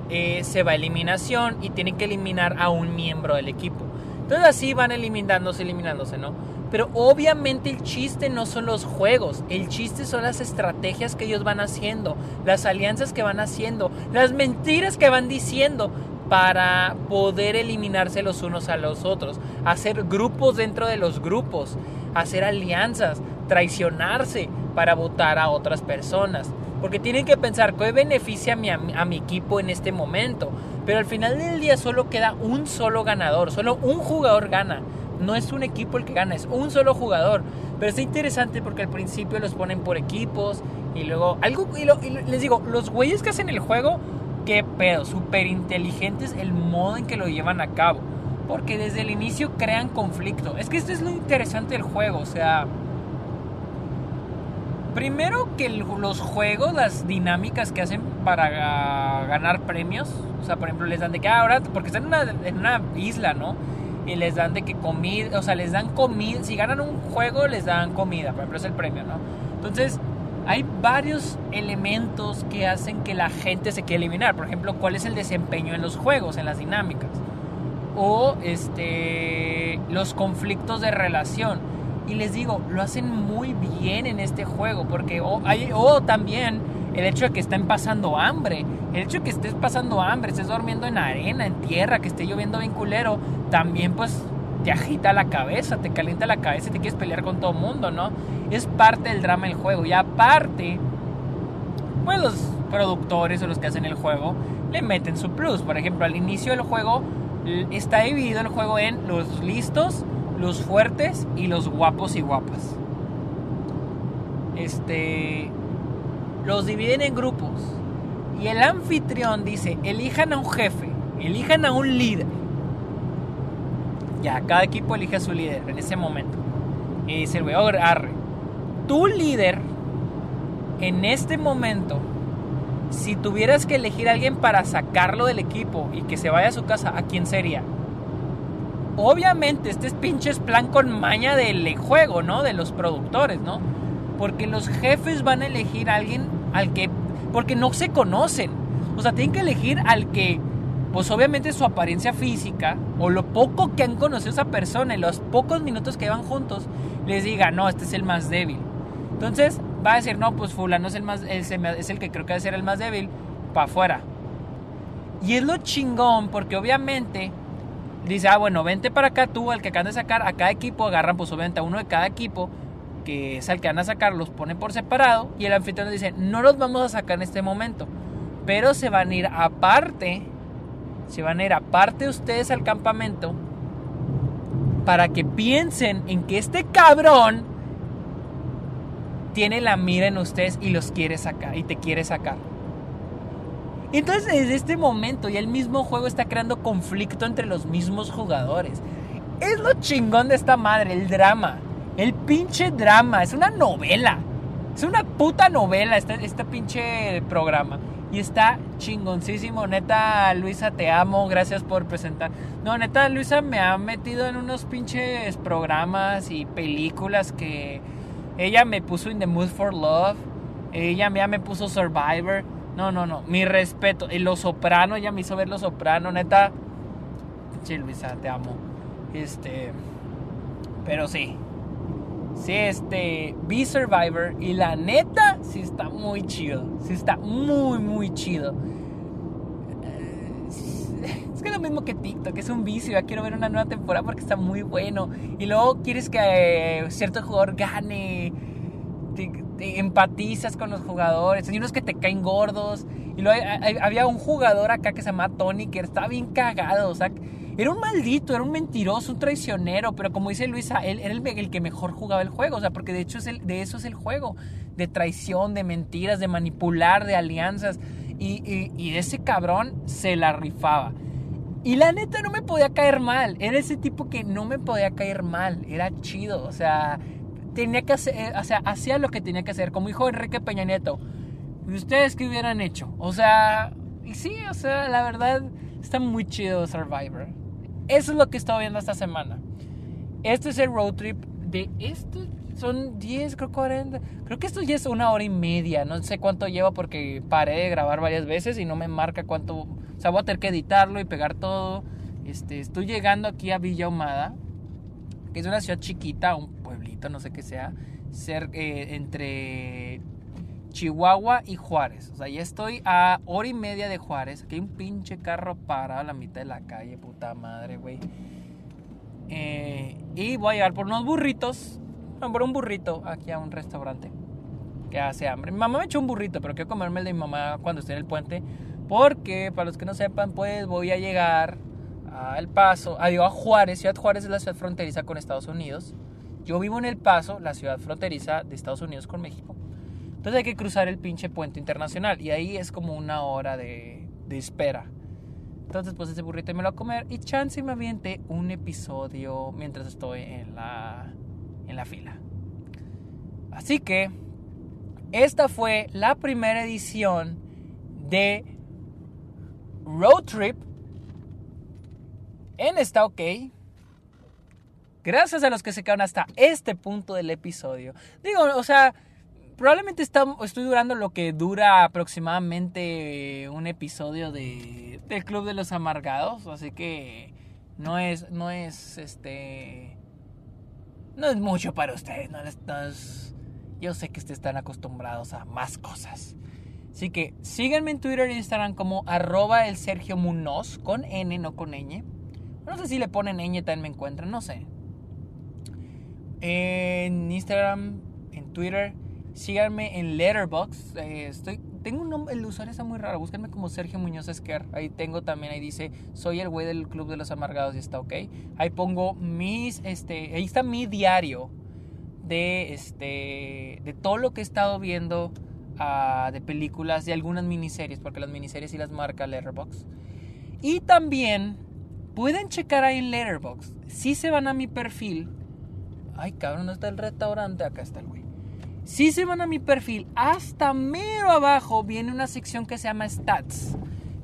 eh, se va a eliminación y tienen que eliminar a un miembro del equipo. Entonces, así van eliminándose, eliminándose, ¿no? Pero obviamente el chiste no son los juegos, el chiste son las estrategias que ellos van haciendo, las alianzas que van haciendo, las mentiras que van diciendo para poder eliminarse los unos a los otros, hacer grupos dentro de los grupos, hacer alianzas, traicionarse para votar a otras personas. Porque tienen que pensar qué beneficia a mi, a mi equipo en este momento. Pero al final del día solo queda un solo ganador, solo un jugador gana no es un equipo el que gana, es un solo jugador. Pero es interesante porque al principio los ponen por equipos y luego algo y, les digo, los güeyes que hacen el juego, qué pedo, súper inteligentes el modo en que lo llevan a cabo. Porque desde el inicio crean conflicto. Es que esto es lo interesante del juego, o sea, primero que los juegos, las dinámicas que hacen para ganar premios, o sea, por ejemplo, les dan de que ah, ahora, porque están en una isla, ¿no? Y les dan de que comida, o sea, les dan comida, si ganan un juego les dan comida, por ejemplo es el premio, ¿no? Entonces, hay varios elementos que hacen que la gente se quiera eliminar, por ejemplo, cuál es el desempeño en los juegos, en las dinámicas, o este, los conflictos de relación. Y les digo, lo hacen muy bien en este juego, porque o, también el hecho de que estén pasando hambre, el hecho de que estés pasando hambre, estés durmiendo en arena, en tierra, que esté lloviendo bien culero, también pues te agita la cabeza, te calienta la cabeza y te quieres pelear con todo el mundo, ¿no? Es parte del drama del juego. Y aparte, pues los productores o los que hacen el juego le meten su plus. Por ejemplo, al inicio del juego está dividido el juego en los listos, los fuertes y los guapos y guapas. Este los dividen en grupos. Y el anfitrión dice, elijan a un jefe, elijan a un líder. Ya, cada equipo elige a su líder en ese momento. Y dice el güey, arre, tu líder, en este momento, si tuvieras que elegir a alguien para sacarlo del equipo y que se vaya a su casa, ¿a quién sería? Obviamente, este es pinches plan con maña del juego, ¿no? De los productores, ¿no? Porque los jefes van a elegir a alguien al que... Porque no se conocen. O sea, tienen que elegir al que, pues obviamente su apariencia física, o lo poco que han conocido a esa persona, en los pocos minutos que van juntos, les diga, no, este es el más débil. Entonces va a decir, no, pues fulano es el, más, es el que creo que debe ser el más débil, para afuera. Y es lo chingón, porque obviamente dice, ah, bueno, vente para acá tú, al que acaban de sacar, a cada equipo agarran pues obviamente a uno de cada equipo que es al que van a sacar, los pone por separado y el anfitrión dice, no los vamos a sacar en este momento, pero se van a ir aparte, se van a ir aparte ustedes al campamento para que piensen en que este cabrón tiene la mira en ustedes y los quiere sacar y te quiere sacar. Entonces desde este momento ya el mismo juego está creando conflicto entre los mismos jugadores. Es lo chingón de esta madre, el drama. El pinche drama, es una novela. Es una puta novela este, este pinche programa. Y está chingoncísimo. Neta, Luisa, te amo. Gracias por presentar. No, neta, Luisa me ha metido en unos pinches programas y películas que ella me puso in the mood for love. Ella ya me puso Survivor. No, no, no. Mi respeto. Y Los Soprano, ella me hizo ver Los Soprano. Neta. Pinche Luisa, te amo. Este. Pero sí. Sí, este, Be Survivor y la neta sí está muy chido, sí está muy muy chido. Eh, es que es lo mismo que TikTok, es un vicio, quiero ver una nueva temporada porque está muy bueno. Y luego quieres que eh, cierto jugador gane, te, empatizas con los jugadores, hay unos que te caen gordos. Y luego había un jugador acá que se llama Tony que estaba bien cagado, o sea era un maldito, era un mentiroso, un traicionero, pero como dice Luisa, él era el, que mejor jugaba el juego, o sea, porque de hecho es el, de eso es el juego, de traición, de mentiras, de manipular, de alianzas, y, ese cabrón se la rifaba. Y la neta no me podía caer mal, era ese tipo que no me podía caer mal, era chido, o sea, tenía que hacer, eh, o sea, hacía lo que tenía que hacer, como dijo Enrique Peña Nieto. ¿Ustedes qué hubieran hecho? O sea, y sí, o sea, la verdad está muy chido Survivor. Eso es lo que he estado viendo esta semana. Este es el road trip de esto. Son 10, creo 40. Creo que esto ya es una hora y media. No sé cuánto lleva porque paré de grabar varias veces y no me marca cuánto. O sea, voy a tener que editarlo y pegar todo. Este, estoy llegando aquí a Villa Humada, que es una ciudad chiquita, un pueblito, no sé qué sea, ser, eh, entre Chihuahua y Juárez. O sea, ya estoy a hora y media de Juárez. Aquí hay un pinche carro parado a la mitad de la calle, puta madre, güey. Eh, y voy a llegar por unos burritos. por un burrito aquí a un restaurante que hace hambre. Mi mamá me echó un burrito, pero quiero comerme el de mi mamá cuando esté en el puente. Porque, para los que no sepan, pues voy a llegar a El Paso, a, a Juárez. Ciudad Juárez es la ciudad fronteriza con Estados Unidos. Yo vivo en El Paso, la ciudad fronteriza de Estados Unidos con México. Entonces hay que cruzar el pinche puente internacional y ahí es como una hora de, espera. Entonces pues ese burrito me lo voy a comer y chance me aviente un episodio mientras estoy en la, en la fila. Así que esta fue la primera edición de Road Trip en Está OK. Gracias a los que se quedaron hasta este punto del episodio. Digo, o sea, probablemente estoy durando lo que dura aproximadamente un episodio de, del Club de los Amargados. Así que no es, no es, este, no es mucho para ustedes. No, yo sé que ustedes están acostumbrados a más cosas. Así que síganme en Twitter e Instagram como arroba el Sergio con N, no con ñ. No sé si le ponen ñ también me encuentran, no sé. En Instagram, en Twitter Síganme en Letterboxd. Eh, tengo un nombre, el usuario está muy raro. Búsquenme como Sergio Muñoz Esquer. Ahí tengo también, ahí dice, soy el güey del Club de los Amargados y está ok. Ahí pongo mis, este, ahí está mi diario de, este, de todo lo que he estado viendo uh, de películas, de algunas miniseries, porque las miniseries sí las marca Letterboxd. Y también pueden checar ahí en Letterboxd. Si se van a mi perfil. Ay, cabrón, ¿no está el restaurante? Acá está el güey. Si se van a mi perfil, hasta mero abajo viene una sección que se llama Stats,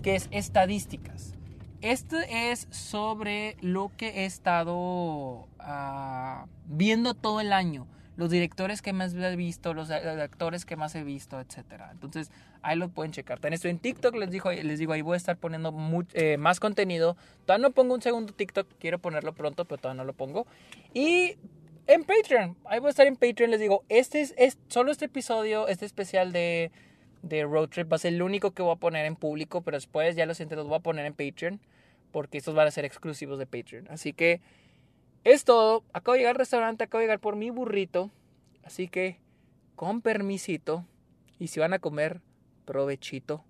que es estadísticas. Esto es sobre lo que he estado ah, viendo todo el año. Los directores que más he visto, los actores que más he visto, etc. Entonces, ahí lo pueden checar. También estoy en TikTok, les digo, les digo ahí voy a estar poniendo eh, más contenido. Todavía no pongo un segundo TikTok, quiero ponerlo pronto, pero todavía no lo pongo. Y en Patreon. Ahí voy a estar en Patreon. Les digo, este es, solo este episodio, este especial de, de, Road Trip va a ser el único que voy a poner en público, pero después ya lo siento, los voy a poner en Patreon porque estos van a ser exclusivos de Patreon. Así que es todo. Acabo de llegar al restaurante, acabo de llegar por mi burrito. Así que con permisito. Y si van a comer, provechito.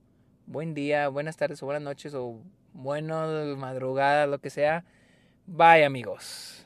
Buen día, buenas tardes o buenas noches o buenas madrugadas, lo que sea. Bye amigos.